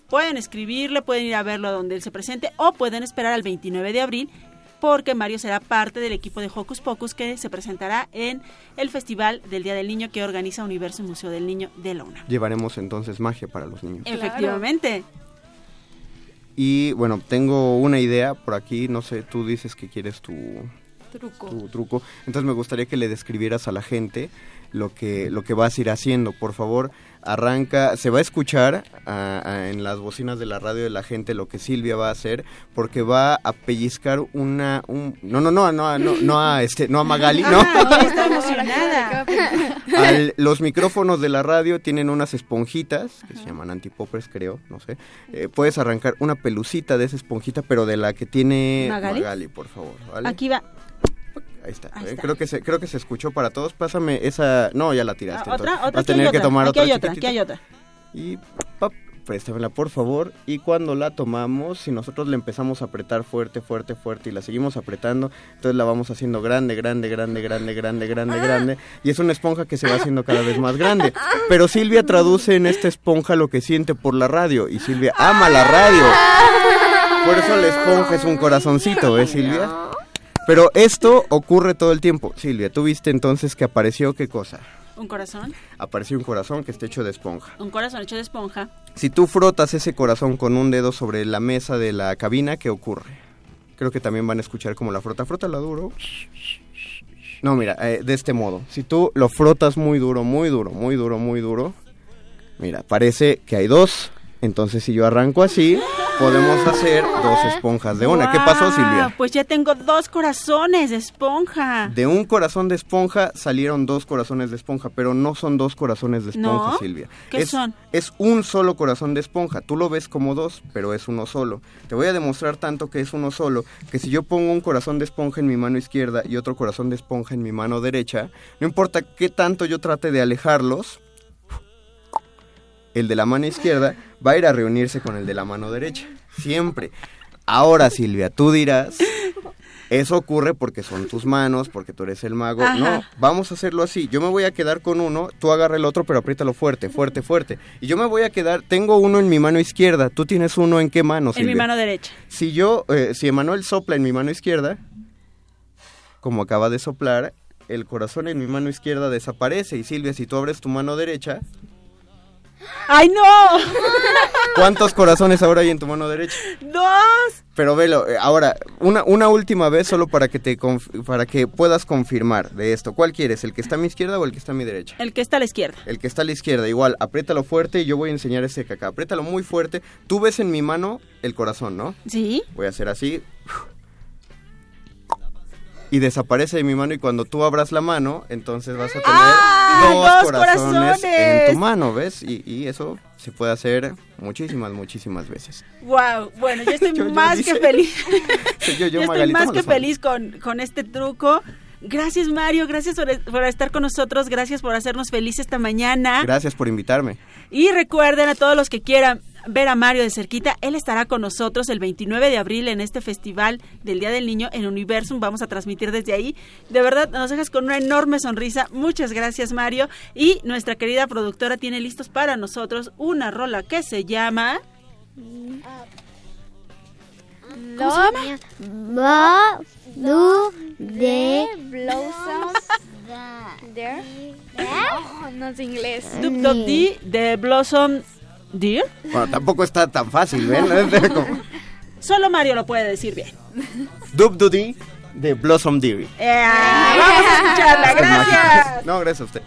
[SPEAKER 2] pueden escribirle, pueden ir a verlo a donde él se presente o pueden esperar al 29 de abril porque Mario será parte del equipo de Hocus Pocus que se presentará en el Festival del Día del Niño que organiza Universo Museo del Niño de la UNAM.
[SPEAKER 8] Llevaremos entonces magia para los niños.
[SPEAKER 2] Efectivamente.
[SPEAKER 8] Y bueno, tengo una idea por aquí, no sé, tú dices que quieres tu,
[SPEAKER 4] Truco.
[SPEAKER 8] tu truco, entonces me gustaría que le describieras a la gente lo que, lo que vas a ir haciendo. Por favor, arranca, se va a escuchar ah, ah, en las bocinas de la radio de la gente lo que Silvia va a hacer, porque va a pellizcar una, un, no, no, no, no, no, no a este, no a Magali, no.
[SPEAKER 2] Ah, está emocionada.
[SPEAKER 8] Al- los micrófonos de la radio tienen unas esponjitas que se llaman antipoppers, creo, no sé. Eh, puedes arrancar una pelucita de esa esponjita, pero de la que tiene
[SPEAKER 2] ¿Magali?
[SPEAKER 8] por favor. ¿vale?
[SPEAKER 2] Aquí va.
[SPEAKER 8] Ahí está.
[SPEAKER 2] Ahí
[SPEAKER 8] Eh,
[SPEAKER 2] está.
[SPEAKER 8] Creo que se creo que se escuchó para todos. Pásame esa. No, ya la tiraste.
[SPEAKER 2] Ah, otra, otra,
[SPEAKER 8] Vas a
[SPEAKER 2] aquí
[SPEAKER 8] tener que
[SPEAKER 2] otra,
[SPEAKER 8] tomar
[SPEAKER 2] aquí
[SPEAKER 8] otra.
[SPEAKER 2] hay otra, aquí hay otra.
[SPEAKER 8] Y pop. préstamela por favor. Y cuando la tomamos, si nosotros le empezamos a apretar fuerte, fuerte, fuerte y la seguimos apretando, entonces la vamos haciendo grande, grande, grande, grande, grande, grande, grande. Y es una esponja que se va haciendo cada vez más grande. Pero Silvia traduce en esta esponja lo que siente por la radio. Y Silvia ama la radio. Por eso la esponja es un corazoncito, ¿ves Silvia? Pero esto ocurre todo el tiempo. Silvia, ¿tú viste entonces que apareció qué cosa?
[SPEAKER 2] Un corazón.
[SPEAKER 8] Apareció un corazón que está hecho de esponja.
[SPEAKER 2] Un corazón hecho de esponja.
[SPEAKER 8] Si tú frotas ese corazón con un dedo sobre la mesa de la cabina, ¿qué ocurre? Creo que también van a escuchar como la frota. Frótala duro. No, mira, eh, de este modo. Si tú lo frotas muy duro, muy duro, muy duro, muy duro, mira, parece que hay dos. Entonces, si yo arranco así, podemos hacer dos esponjas de una. ¿Qué pasó. Silvia?
[SPEAKER 2] Pues ya tengo dos corazones de esponja.
[SPEAKER 8] De un corazón de esponja salieron dos corazones de esponja, pero no son dos corazones de esponja,
[SPEAKER 2] ¿No?
[SPEAKER 8] Silvia.
[SPEAKER 2] ¿Qué
[SPEAKER 8] es,
[SPEAKER 2] son?
[SPEAKER 8] Es un solo corazón de esponja. Tú lo ves como dos, pero es uno solo. Te voy a demostrar tanto que es uno solo, que si yo pongo un corazón de esponja en mi mano izquierda y otro corazón de esponja en mi mano derecha, no importa qué tanto yo trate de alejarlos, el de la mano izquierda va a ir a reunirse con el de la mano derecha. Siempre. Ahora, Silvia, tú dirás, eso ocurre porque son tus manos, porque tú eres el mago.
[SPEAKER 2] Ajá.
[SPEAKER 8] No, vamos a hacerlo así. Yo me voy a quedar con uno, tú agarra el otro, pero apriétalo fuerte, fuerte, fuerte. Y yo me voy a quedar, tengo uno en mi mano izquierda, tú tienes uno en qué mano,
[SPEAKER 2] En
[SPEAKER 8] Silvia?
[SPEAKER 2] mi mano derecha.
[SPEAKER 8] Si yo, eh, si Emanuel sopla en mi mano izquierda, como acaba de soplar, el corazón en mi mano izquierda desaparece. Y Silvia, si tú abres tu mano derecha,
[SPEAKER 2] ¡Ay, no!
[SPEAKER 8] ¿cuántos corazones ahora hay en tu mano derecha?
[SPEAKER 2] ¡Dos!
[SPEAKER 8] Pero velo, eh, ahora, una, una última vez solo para que, te para que puedas confirmar de esto. ¿Cuál quieres? ¿El que está a mi izquierda o el que está a mi derecha?
[SPEAKER 2] El que está a la izquierda.
[SPEAKER 8] El que está a la izquierda, igual, apriétalo fuerte y yo voy a enseñar ese acá. Apriétalo muy fuerte. Tú ves en mi mano el corazón, ¿no?
[SPEAKER 2] Sí.
[SPEAKER 8] Voy a hacer así. Y desaparece de mi mano y cuando tú abras la mano, entonces vas a tener
[SPEAKER 2] ¡Ah!
[SPEAKER 8] dos,
[SPEAKER 2] ¡Dos
[SPEAKER 8] corazones, en tu mano, ¿ves? Y, y eso se puede hacer muchísimas, muchísimas veces.
[SPEAKER 2] Wow, bueno, yo estoy
[SPEAKER 8] Yo- yo
[SPEAKER 2] más
[SPEAKER 8] dice-
[SPEAKER 2] que feliz.
[SPEAKER 8] Yo, yo,
[SPEAKER 2] Yo estoy más que feliz con, con este truco. Gracias Mario, gracias por, por estar con nosotros, gracias por hacernos felices esta mañana.
[SPEAKER 8] Gracias por invitarme.
[SPEAKER 2] Y recuerden a todos los que quieran ver a Mario de cerquita, él estará con nosotros el 29 de abril en este festival del Día del Niño en Universum. Vamos a transmitir desde ahí. De verdad, nos dejas con una enorme sonrisa. Muchas gracias, Mario. Y nuestra querida productora tiene listos para nosotros una rola que se llama... ¿Cómo se llama?
[SPEAKER 5] Du, de,
[SPEAKER 3] Blossoms. There. Oh, no es inglés.
[SPEAKER 2] Dub Dub Dee de Blossom Deer.
[SPEAKER 8] Bueno, tampoco está tan fácil, ¿ven?
[SPEAKER 2] Solo Mario lo puede decir bien.
[SPEAKER 8] Dub Doody de Blossom Deary.
[SPEAKER 2] Eh, vamos a escucharla, gracias.
[SPEAKER 8] No, gracias a usted.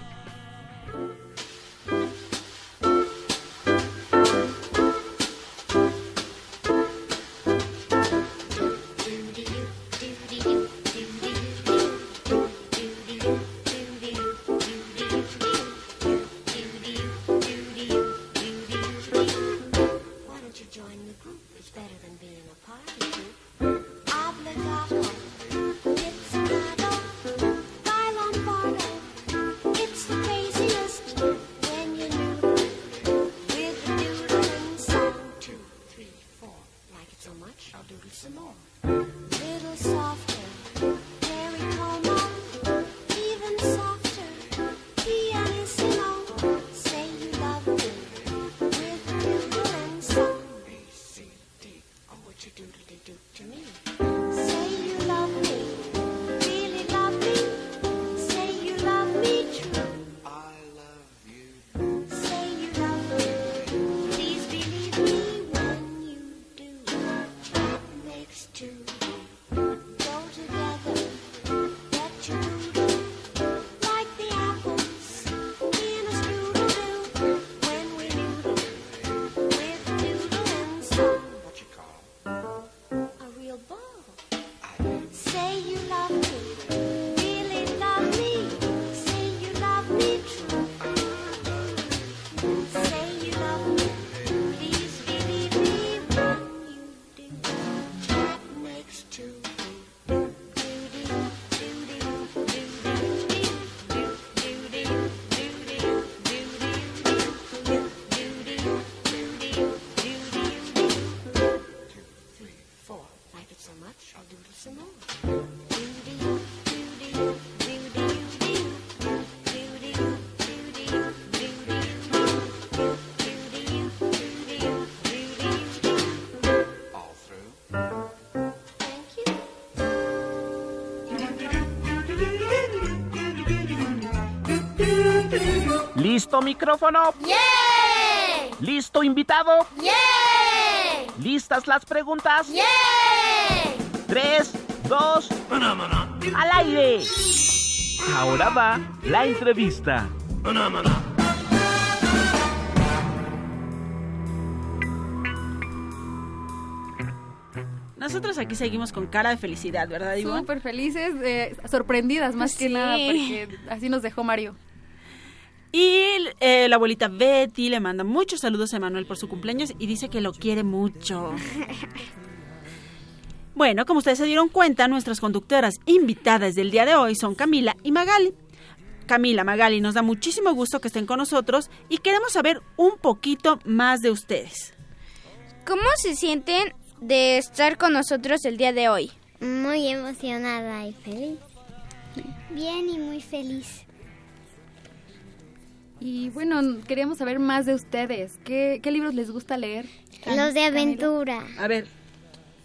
[SPEAKER 13] group is better than being a party group.
[SPEAKER 9] ¿Listo micrófono?
[SPEAKER 14] ¡Yeah!
[SPEAKER 9] ¿Listo invitado?
[SPEAKER 14] ¡Yeah!
[SPEAKER 9] ¿Listas las preguntas?
[SPEAKER 14] ¡Yeah!
[SPEAKER 9] Tres, dos, al aire. Ahora va la entrevista.
[SPEAKER 2] Nosotros aquí seguimos con cara de felicidad, ¿verdad, Ivonne?
[SPEAKER 4] Súper felices, eh, sorprendidas más que
[SPEAKER 2] Sí.
[SPEAKER 4] nada, porque así nos dejó Mario.
[SPEAKER 2] Y eh, la abuelita Betty le manda muchos saludos a Emanuel por su cumpleaños y dice que lo quiere mucho. Bueno, como ustedes se dieron cuenta, nuestras conductoras invitadas del día de hoy son Camila y Magali. Camila, Magali, nos da muchísimo gusto que estén con nosotros y queremos saber un poquito más de ustedes.
[SPEAKER 3] ¿Cómo se sienten de estar con nosotros el día de hoy?
[SPEAKER 5] Muy emocionada y feliz. Bien y muy feliz.
[SPEAKER 4] Y bueno, queríamos saber más de ustedes. ¿Qué, qué libros les gusta leer?
[SPEAKER 5] Los de
[SPEAKER 4] Camila.
[SPEAKER 5] aventura.
[SPEAKER 2] A ver,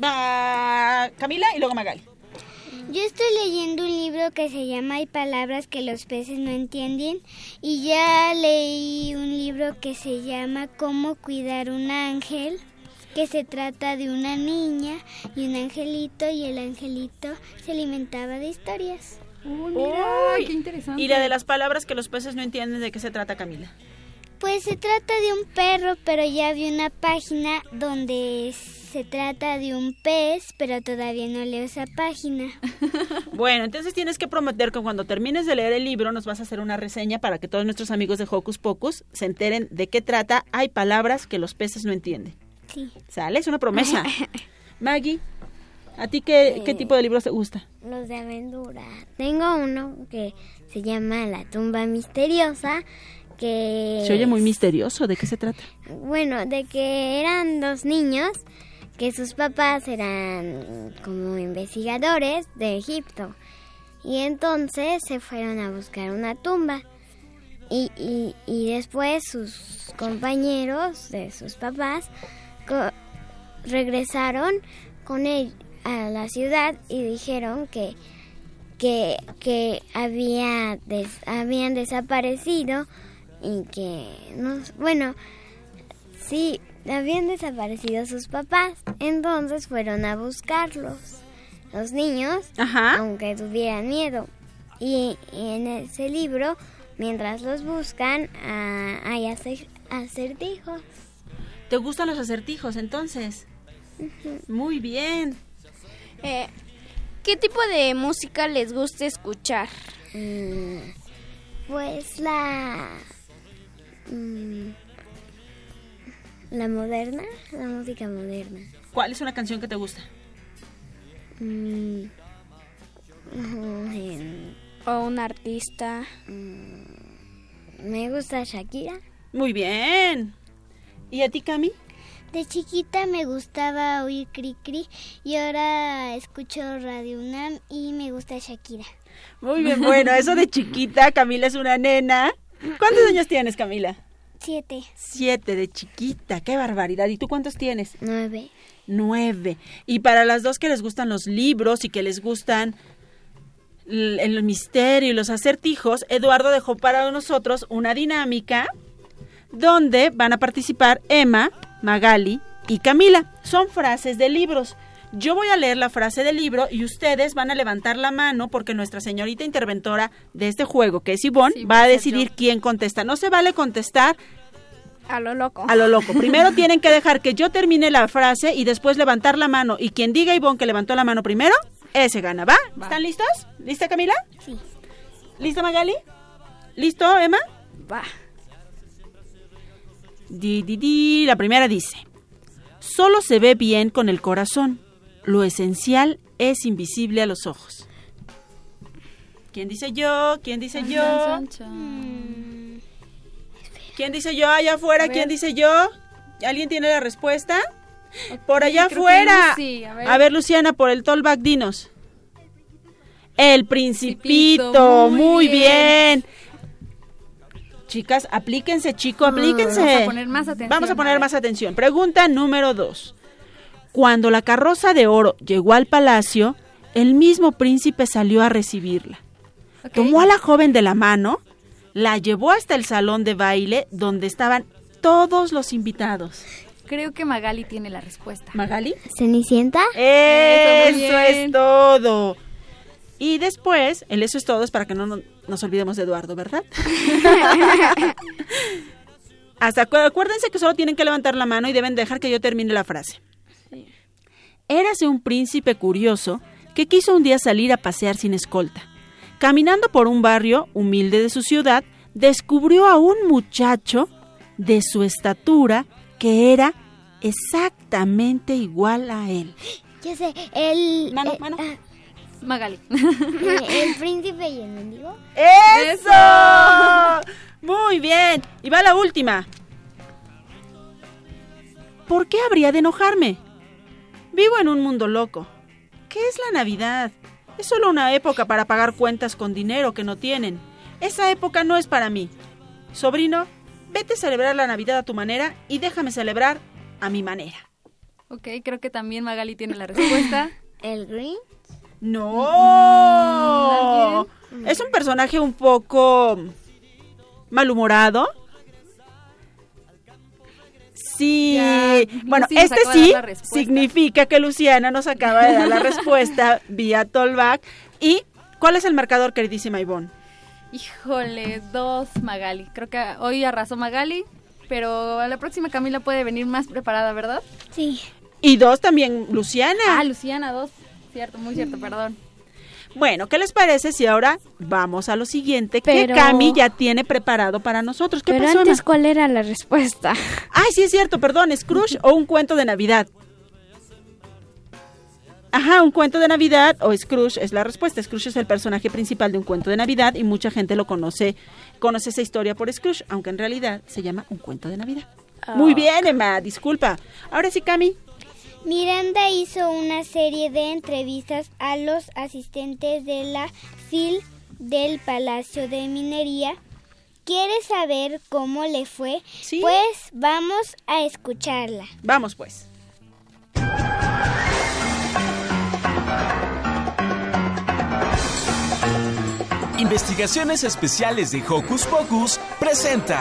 [SPEAKER 2] va Camila y luego Magali.
[SPEAKER 5] Yo estoy leyendo un libro que se llama Hay palabras que los peces no entienden y ya leí un libro que se llama Cómo cuidar un ángel, que se trata de una niña y un angelito y el angelito se alimentaba de historias.
[SPEAKER 4] Mira, qué interesante.
[SPEAKER 2] Y la de las palabras que los peces no entienden, ¿de qué se trata, Camila?
[SPEAKER 5] Pues se trata de un perro, pero ya vi una página donde se trata de un pez, pero todavía no leo esa página.
[SPEAKER 2] Bueno, entonces tienes que prometer que cuando termines de leer el libro nos vas a hacer una reseña para que todos nuestros amigos de Hocus Pocus se enteren de qué trata. Hay palabras que los peces no entienden.
[SPEAKER 5] Sí.
[SPEAKER 2] ¿Sale? Es una promesa. Maggie, ¿a ti qué, qué tipo de libros te gusta?
[SPEAKER 5] Los de aventura. Tengo uno que se llama La tumba misteriosa, que...
[SPEAKER 2] Se oye muy misterioso. ¿De qué se trata?
[SPEAKER 5] Bueno, de que eran dos niños, que sus papás eran como investigadores de Egipto. Y entonces se fueron a buscar una tumba. Y, y, y después sus compañeros de sus papás co- regresaron con él a la ciudad y dijeron que, que, que había des- habían desaparecido y que no bueno sí habían desaparecido sus papás. Entonces fueron a buscarlos los niños aunque tuvieran miedo. Y, y en ese libro mientras los buscan ah, hay acer- acertijos.
[SPEAKER 2] ¿Te gustan los acertijos entonces? Muy bien.
[SPEAKER 3] Eh, ¿Qué tipo de música les gusta escuchar?
[SPEAKER 5] Mm, pues la mm, la moderna la música moderna
[SPEAKER 2] ¿Cuál es una canción que te gusta?
[SPEAKER 5] Mm,
[SPEAKER 3] ¿O un artista?
[SPEAKER 5] me gusta Shakira
[SPEAKER 2] Muy bien. ¿Y a ti, Cami?
[SPEAKER 5] De chiquita me gustaba oír Cri Cri y ahora escucho Radio UNAM y me gusta Shakira.
[SPEAKER 2] Muy bien, bueno, eso de chiquita, Camila es una nena. ¿Cuántos años tienes, Camila?
[SPEAKER 5] Siete.
[SPEAKER 2] Siete de chiquita, qué barbaridad. ¿Y tú cuántos tienes?
[SPEAKER 5] Nueve.
[SPEAKER 2] Nueve. Y para las dos que les gustan los libros y que les gustan l- el misterio y los acertijos, Eduardo dejó para nosotros una dinámica donde van a participar Emma, Magali y Camila. Son frases de libros. Yo voy a leer la frase del libro y ustedes van a levantar la mano porque nuestra señorita interventora de este juego, que es Ivonne, va a decidir quién contesta. No se vale contestar
[SPEAKER 3] A lo loco.
[SPEAKER 2] a lo loco. Primero tienen que dejar que yo termine la frase y después levantar la mano. Y quien diga Ivonne que levantó la mano primero, ese gana. ¿Va? ¿Están listos? ¿Lista Camila?
[SPEAKER 5] Sí.
[SPEAKER 2] ¿Lista Magali? ¿Listo Emma?
[SPEAKER 3] Va.
[SPEAKER 2] Di, di, di. La primera dice, solo se ve bien con el corazón. Lo esencial es invisible a los ojos. ¿Quién dice yo? ¿Quién dice yo? ¿Quién dice yo allá afuera? ¿Quién dice yo? ¿Alguien tiene la respuesta? Por allá afuera.
[SPEAKER 4] Lucy, a ver.
[SPEAKER 2] A ver, Luciana, por el tollback, dinos. El principito,
[SPEAKER 4] Principito,
[SPEAKER 2] muy,
[SPEAKER 4] muy
[SPEAKER 2] bien. Chicas, aplíquense, chico, aplíquense.
[SPEAKER 4] Vamos a poner más atención,
[SPEAKER 2] Vamos a poner más atención. Pregunta número dos. Cuando la carroza de oro llegó al palacio, el mismo príncipe salió a recibirla. Tomó a la joven de la mano la llevó hasta el salón de baile donde estaban todos los invitados.
[SPEAKER 4] Creo que Magali tiene la respuesta.
[SPEAKER 2] ¿Magali?
[SPEAKER 5] ¿Cenicienta?
[SPEAKER 2] Eso,
[SPEAKER 4] Eso,
[SPEAKER 2] es todo. Y después, el eso es todo es para que no no- nos olvidemos de Eduardo, ¿verdad? Hasta acu- acuérdense que solo tienen que levantar la mano y deben dejar que yo termine la frase. Érase un príncipe curioso que quiso un día salir a pasear sin escolta. Caminando por un barrio humilde de su ciudad, descubrió a un muchacho de su estatura que era exactamente igual a él.
[SPEAKER 5] Ya sé, el...
[SPEAKER 2] Mano,
[SPEAKER 5] eh,
[SPEAKER 2] mano.
[SPEAKER 5] ah,
[SPEAKER 4] Magali.
[SPEAKER 5] eh, el príncipe y el mendigo.
[SPEAKER 2] ¡Eso! Muy bien. Y va la última. ¿Por qué habría de enojarme? Vivo en un mundo loco. ¿Qué es la Navidad? Es solo una época para pagar cuentas con dinero que no tienen. Esa época no es para mí. Sobrino, vete a celebrar la Navidad a tu manera y déjame celebrar a mi manera.
[SPEAKER 4] Ok, creo que también Magali tiene la respuesta.
[SPEAKER 5] ¿El Green?
[SPEAKER 2] No. Es un personaje un poco malhumorado. Sí,
[SPEAKER 4] Ya,
[SPEAKER 2] bueno,
[SPEAKER 4] Lucy
[SPEAKER 2] este sí significa que Luciana nos acaba de dar la respuesta vía Tollback. ¿Y cuál es el marcador, queridísima Ivonne?
[SPEAKER 4] Híjole, dos Magali. Creo que hoy arrasó Magali, pero a la próxima Camila puede venir más preparada, ¿verdad?
[SPEAKER 5] Sí.
[SPEAKER 2] Y dos también Luciana.
[SPEAKER 4] Ah, Luciana, dos. Cierto, muy cierto, perdón.
[SPEAKER 2] Bueno, ¿qué les parece si ahora vamos a lo siguiente
[SPEAKER 3] Pero-
[SPEAKER 2] que Cami ya tiene preparado para nosotros? ¿Qué
[SPEAKER 3] Pero
[SPEAKER 2] pasó,
[SPEAKER 3] antes,
[SPEAKER 2] Emma?
[SPEAKER 3] ¿cuál era la respuesta?
[SPEAKER 2] Ay, sí es cierto, perdón, Scrooge o un cuento de Navidad. Ajá, un cuento de Navidad o Scrooge es la respuesta. Scrooge es el personaje principal de un cuento de Navidad y mucha gente lo conoce, conoce esa historia por Scrooge, aunque en realidad se llama un cuento de Navidad. Muy bien, Emma, disculpa. Ahora sí, Cami.
[SPEAKER 5] Miranda hizo una serie de entrevistas a los asistentes de la FIL del Palacio de Minería. ¿Quieres saber cómo le fue?
[SPEAKER 2] Sí.
[SPEAKER 5] Pues vamos a escucharla.
[SPEAKER 2] Vamos pues.
[SPEAKER 9] Investigaciones Especiales de Hocus Pocus presenta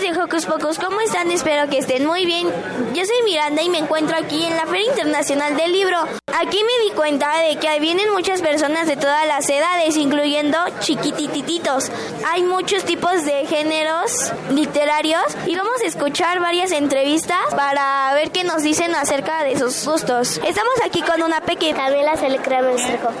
[SPEAKER 15] amigos de Hocus Pocus, ¿cómo están? Espero que estén muy bien. Yo soy Miranda y me encuentro aquí en la Feria Internacional del Libro. Aquí me di cuenta de que vienen muchas personas de todas las edades, incluyendo chiquitititos. Hay muchos tipos de géneros literarios y vamos a escuchar varias entrevistas para ver qué nos dicen acerca de sus gustos. Estamos aquí con una peque.
[SPEAKER 10] Camila se le crea.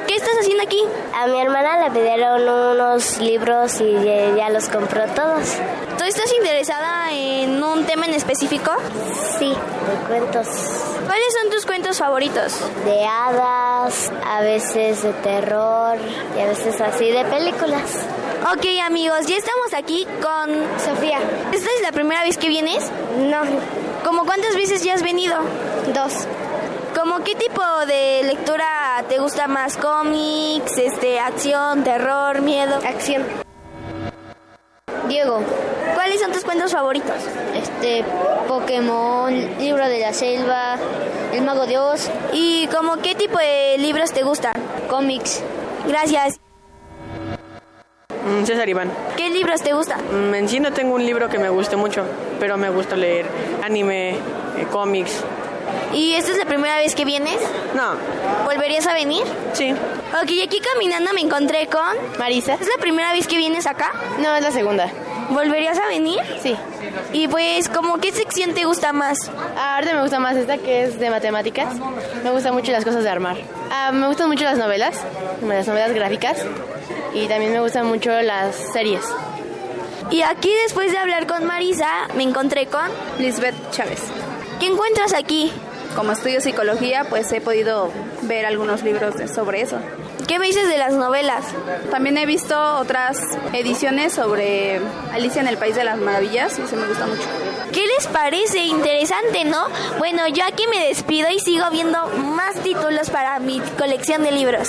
[SPEAKER 15] ¿Qué estás haciendo aquí?
[SPEAKER 10] A mi hermana le pidieron unos libros y ya los compró todos.
[SPEAKER 15] ¿Tú estás interesada en un tema en específico?
[SPEAKER 10] Sí, de cuentos.
[SPEAKER 15] ¿Cuáles son tus cuentos favoritos?
[SPEAKER 10] De hadas, a veces de terror y a veces así de películas.
[SPEAKER 15] Ok amigos, ya estamos aquí con
[SPEAKER 10] Sofía.
[SPEAKER 15] ¿Esta es la primera vez que vienes?
[SPEAKER 10] No,
[SPEAKER 15] ¿Cómo cuántas veces ya has venido?
[SPEAKER 10] dos.
[SPEAKER 15] ¿Cómo qué tipo de lectura te gusta más? ¿Cómics, este, acción, terror, miedo?
[SPEAKER 10] Acción. Diego,
[SPEAKER 15] ¿Cuáles son tus cuentos favoritos?
[SPEAKER 10] este, Pokémon, Libro de la Selva, El Mago de Oz,
[SPEAKER 15] ¿Y como qué tipo de libros te gustan?
[SPEAKER 10] cómics.
[SPEAKER 15] Gracias.
[SPEAKER 16] Mm, César Iván.
[SPEAKER 15] ¿Qué libros te gustan?
[SPEAKER 16] Mm, En sí no tengo un libro que me guste mucho, pero me gusta leer anime, eh, cómics.
[SPEAKER 15] ¿Y esta es la primera vez que vienes?
[SPEAKER 16] No,
[SPEAKER 15] ¿Volverías a venir?
[SPEAKER 16] sí.
[SPEAKER 15] Ok, y aquí caminando me encontré con...
[SPEAKER 10] Marisa.
[SPEAKER 15] ¿Es la primera vez que vienes acá?
[SPEAKER 10] No, es la segunda.
[SPEAKER 15] ¿Volverías a venir?
[SPEAKER 10] Sí.
[SPEAKER 15] Y pues, ¿como qué sección te gusta más?
[SPEAKER 10] Ah, Ahorita me gusta más esta que es de matemáticas. Me gustan mucho las cosas de armar. Ah, me gustan mucho las novelas, las novelas gráficas. Y también me gustan mucho las series.
[SPEAKER 15] Y aquí después de hablar con Marisa, me encontré con...
[SPEAKER 17] Lisbeth Chávez.
[SPEAKER 15] ¿Qué encuentras aquí?
[SPEAKER 17] Como estudio psicología, pues he podido ver algunos libros de- sobre eso.
[SPEAKER 15] ¿Qué me dices de las novelas?
[SPEAKER 17] También he visto otras ediciones sobre Alicia en el País de las Maravillas y eso me gusta mucho.
[SPEAKER 15] ¿Qué les parece? Interesante, ¿no? Bueno, yo aquí me despido y sigo viendo más títulos para mi colección de libros.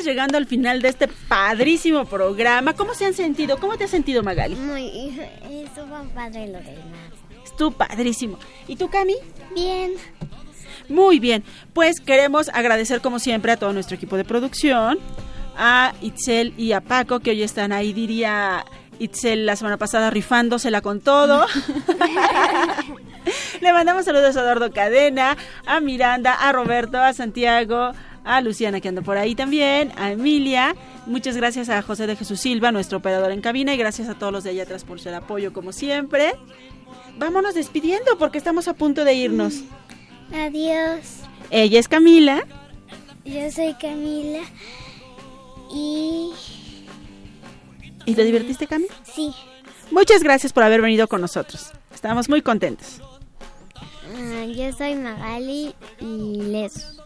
[SPEAKER 2] Estamos llegando al final de este padrísimo programa. ¿Cómo se han sentido? ¿Cómo te has sentido, Magali?
[SPEAKER 5] Muy, estuvo padre lo del mar.
[SPEAKER 2] Estuvo padrísimo. ¿Y tú, Cami?
[SPEAKER 5] Bien.
[SPEAKER 2] Muy bien. Pues queremos agradecer como siempre a todo nuestro equipo de producción, a Itzel y a Paco, que hoy están ahí, diría Itzel la semana pasada rifándosela con todo. Le mandamos saludos a Eduardo Cadena, a Miranda, a Roberto, a Santiago, a Luciana que anda por ahí también, a Emilia. Muchas gracias a José de Jesús Silva, nuestro operador en cabina, y gracias a todos los de allá atrás por su apoyo como siempre. Vámonos despidiendo porque estamos a punto de irnos.
[SPEAKER 5] Adiós.
[SPEAKER 2] Ella es Camila.
[SPEAKER 5] Yo soy Camila. Y.
[SPEAKER 2] ¿Y te divertiste, Cami?
[SPEAKER 5] Sí.
[SPEAKER 2] Muchas gracias por haber venido con nosotros. Estamos muy contentos.
[SPEAKER 5] Ah, yo soy Magali y les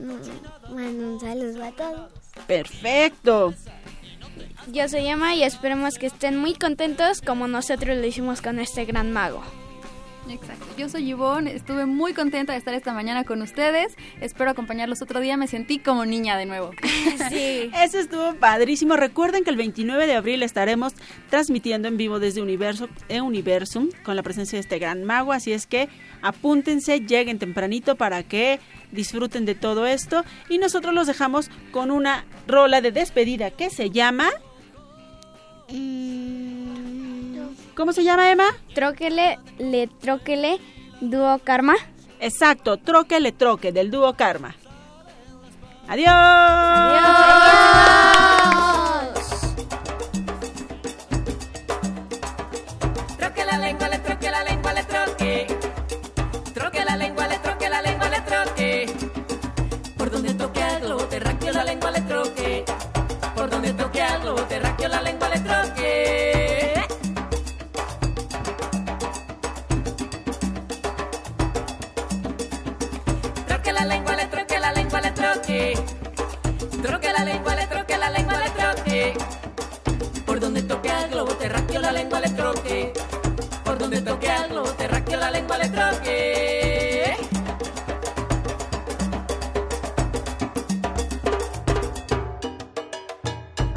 [SPEAKER 5] mando un saludo a todos.
[SPEAKER 2] Perfecto.
[SPEAKER 3] Yo soy Emma y esperemos que estén muy contentos como nosotros lo hicimos con este gran mago.
[SPEAKER 4] Exacto. Yo soy Yvonne, estuve muy contenta de estar esta mañana con ustedes. Espero acompañarlos otro día, me sentí como niña de nuevo.
[SPEAKER 2] Sí. Eso estuvo padrísimo. Recuerden que el 29 de abril estaremos transmitiendo en vivo desde Universo, e Universum con la presencia de este gran mago, así es que apúntense, lleguen tempranito para que disfruten de todo esto y nosotros los dejamos con una rola de despedida que se llama ¿Cómo se llama, Emma?
[SPEAKER 3] Tróquele, le tróquele, dúo karma.
[SPEAKER 2] Exacto, troque le troque del dúo karma. Adiós.
[SPEAKER 6] Troque la lengua, le troque la lengua, le troque. Troque la lengua, le troque la lengua, le troque. Por donde toque al globo terráqueo la lengua le troque. Por donde toque al globo terráqueo la lengua le Por donde toque al globo terráqueo la lengua le troque.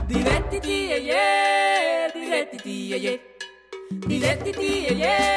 [SPEAKER 6] Direttiti ye ye. Direttiti ye ye,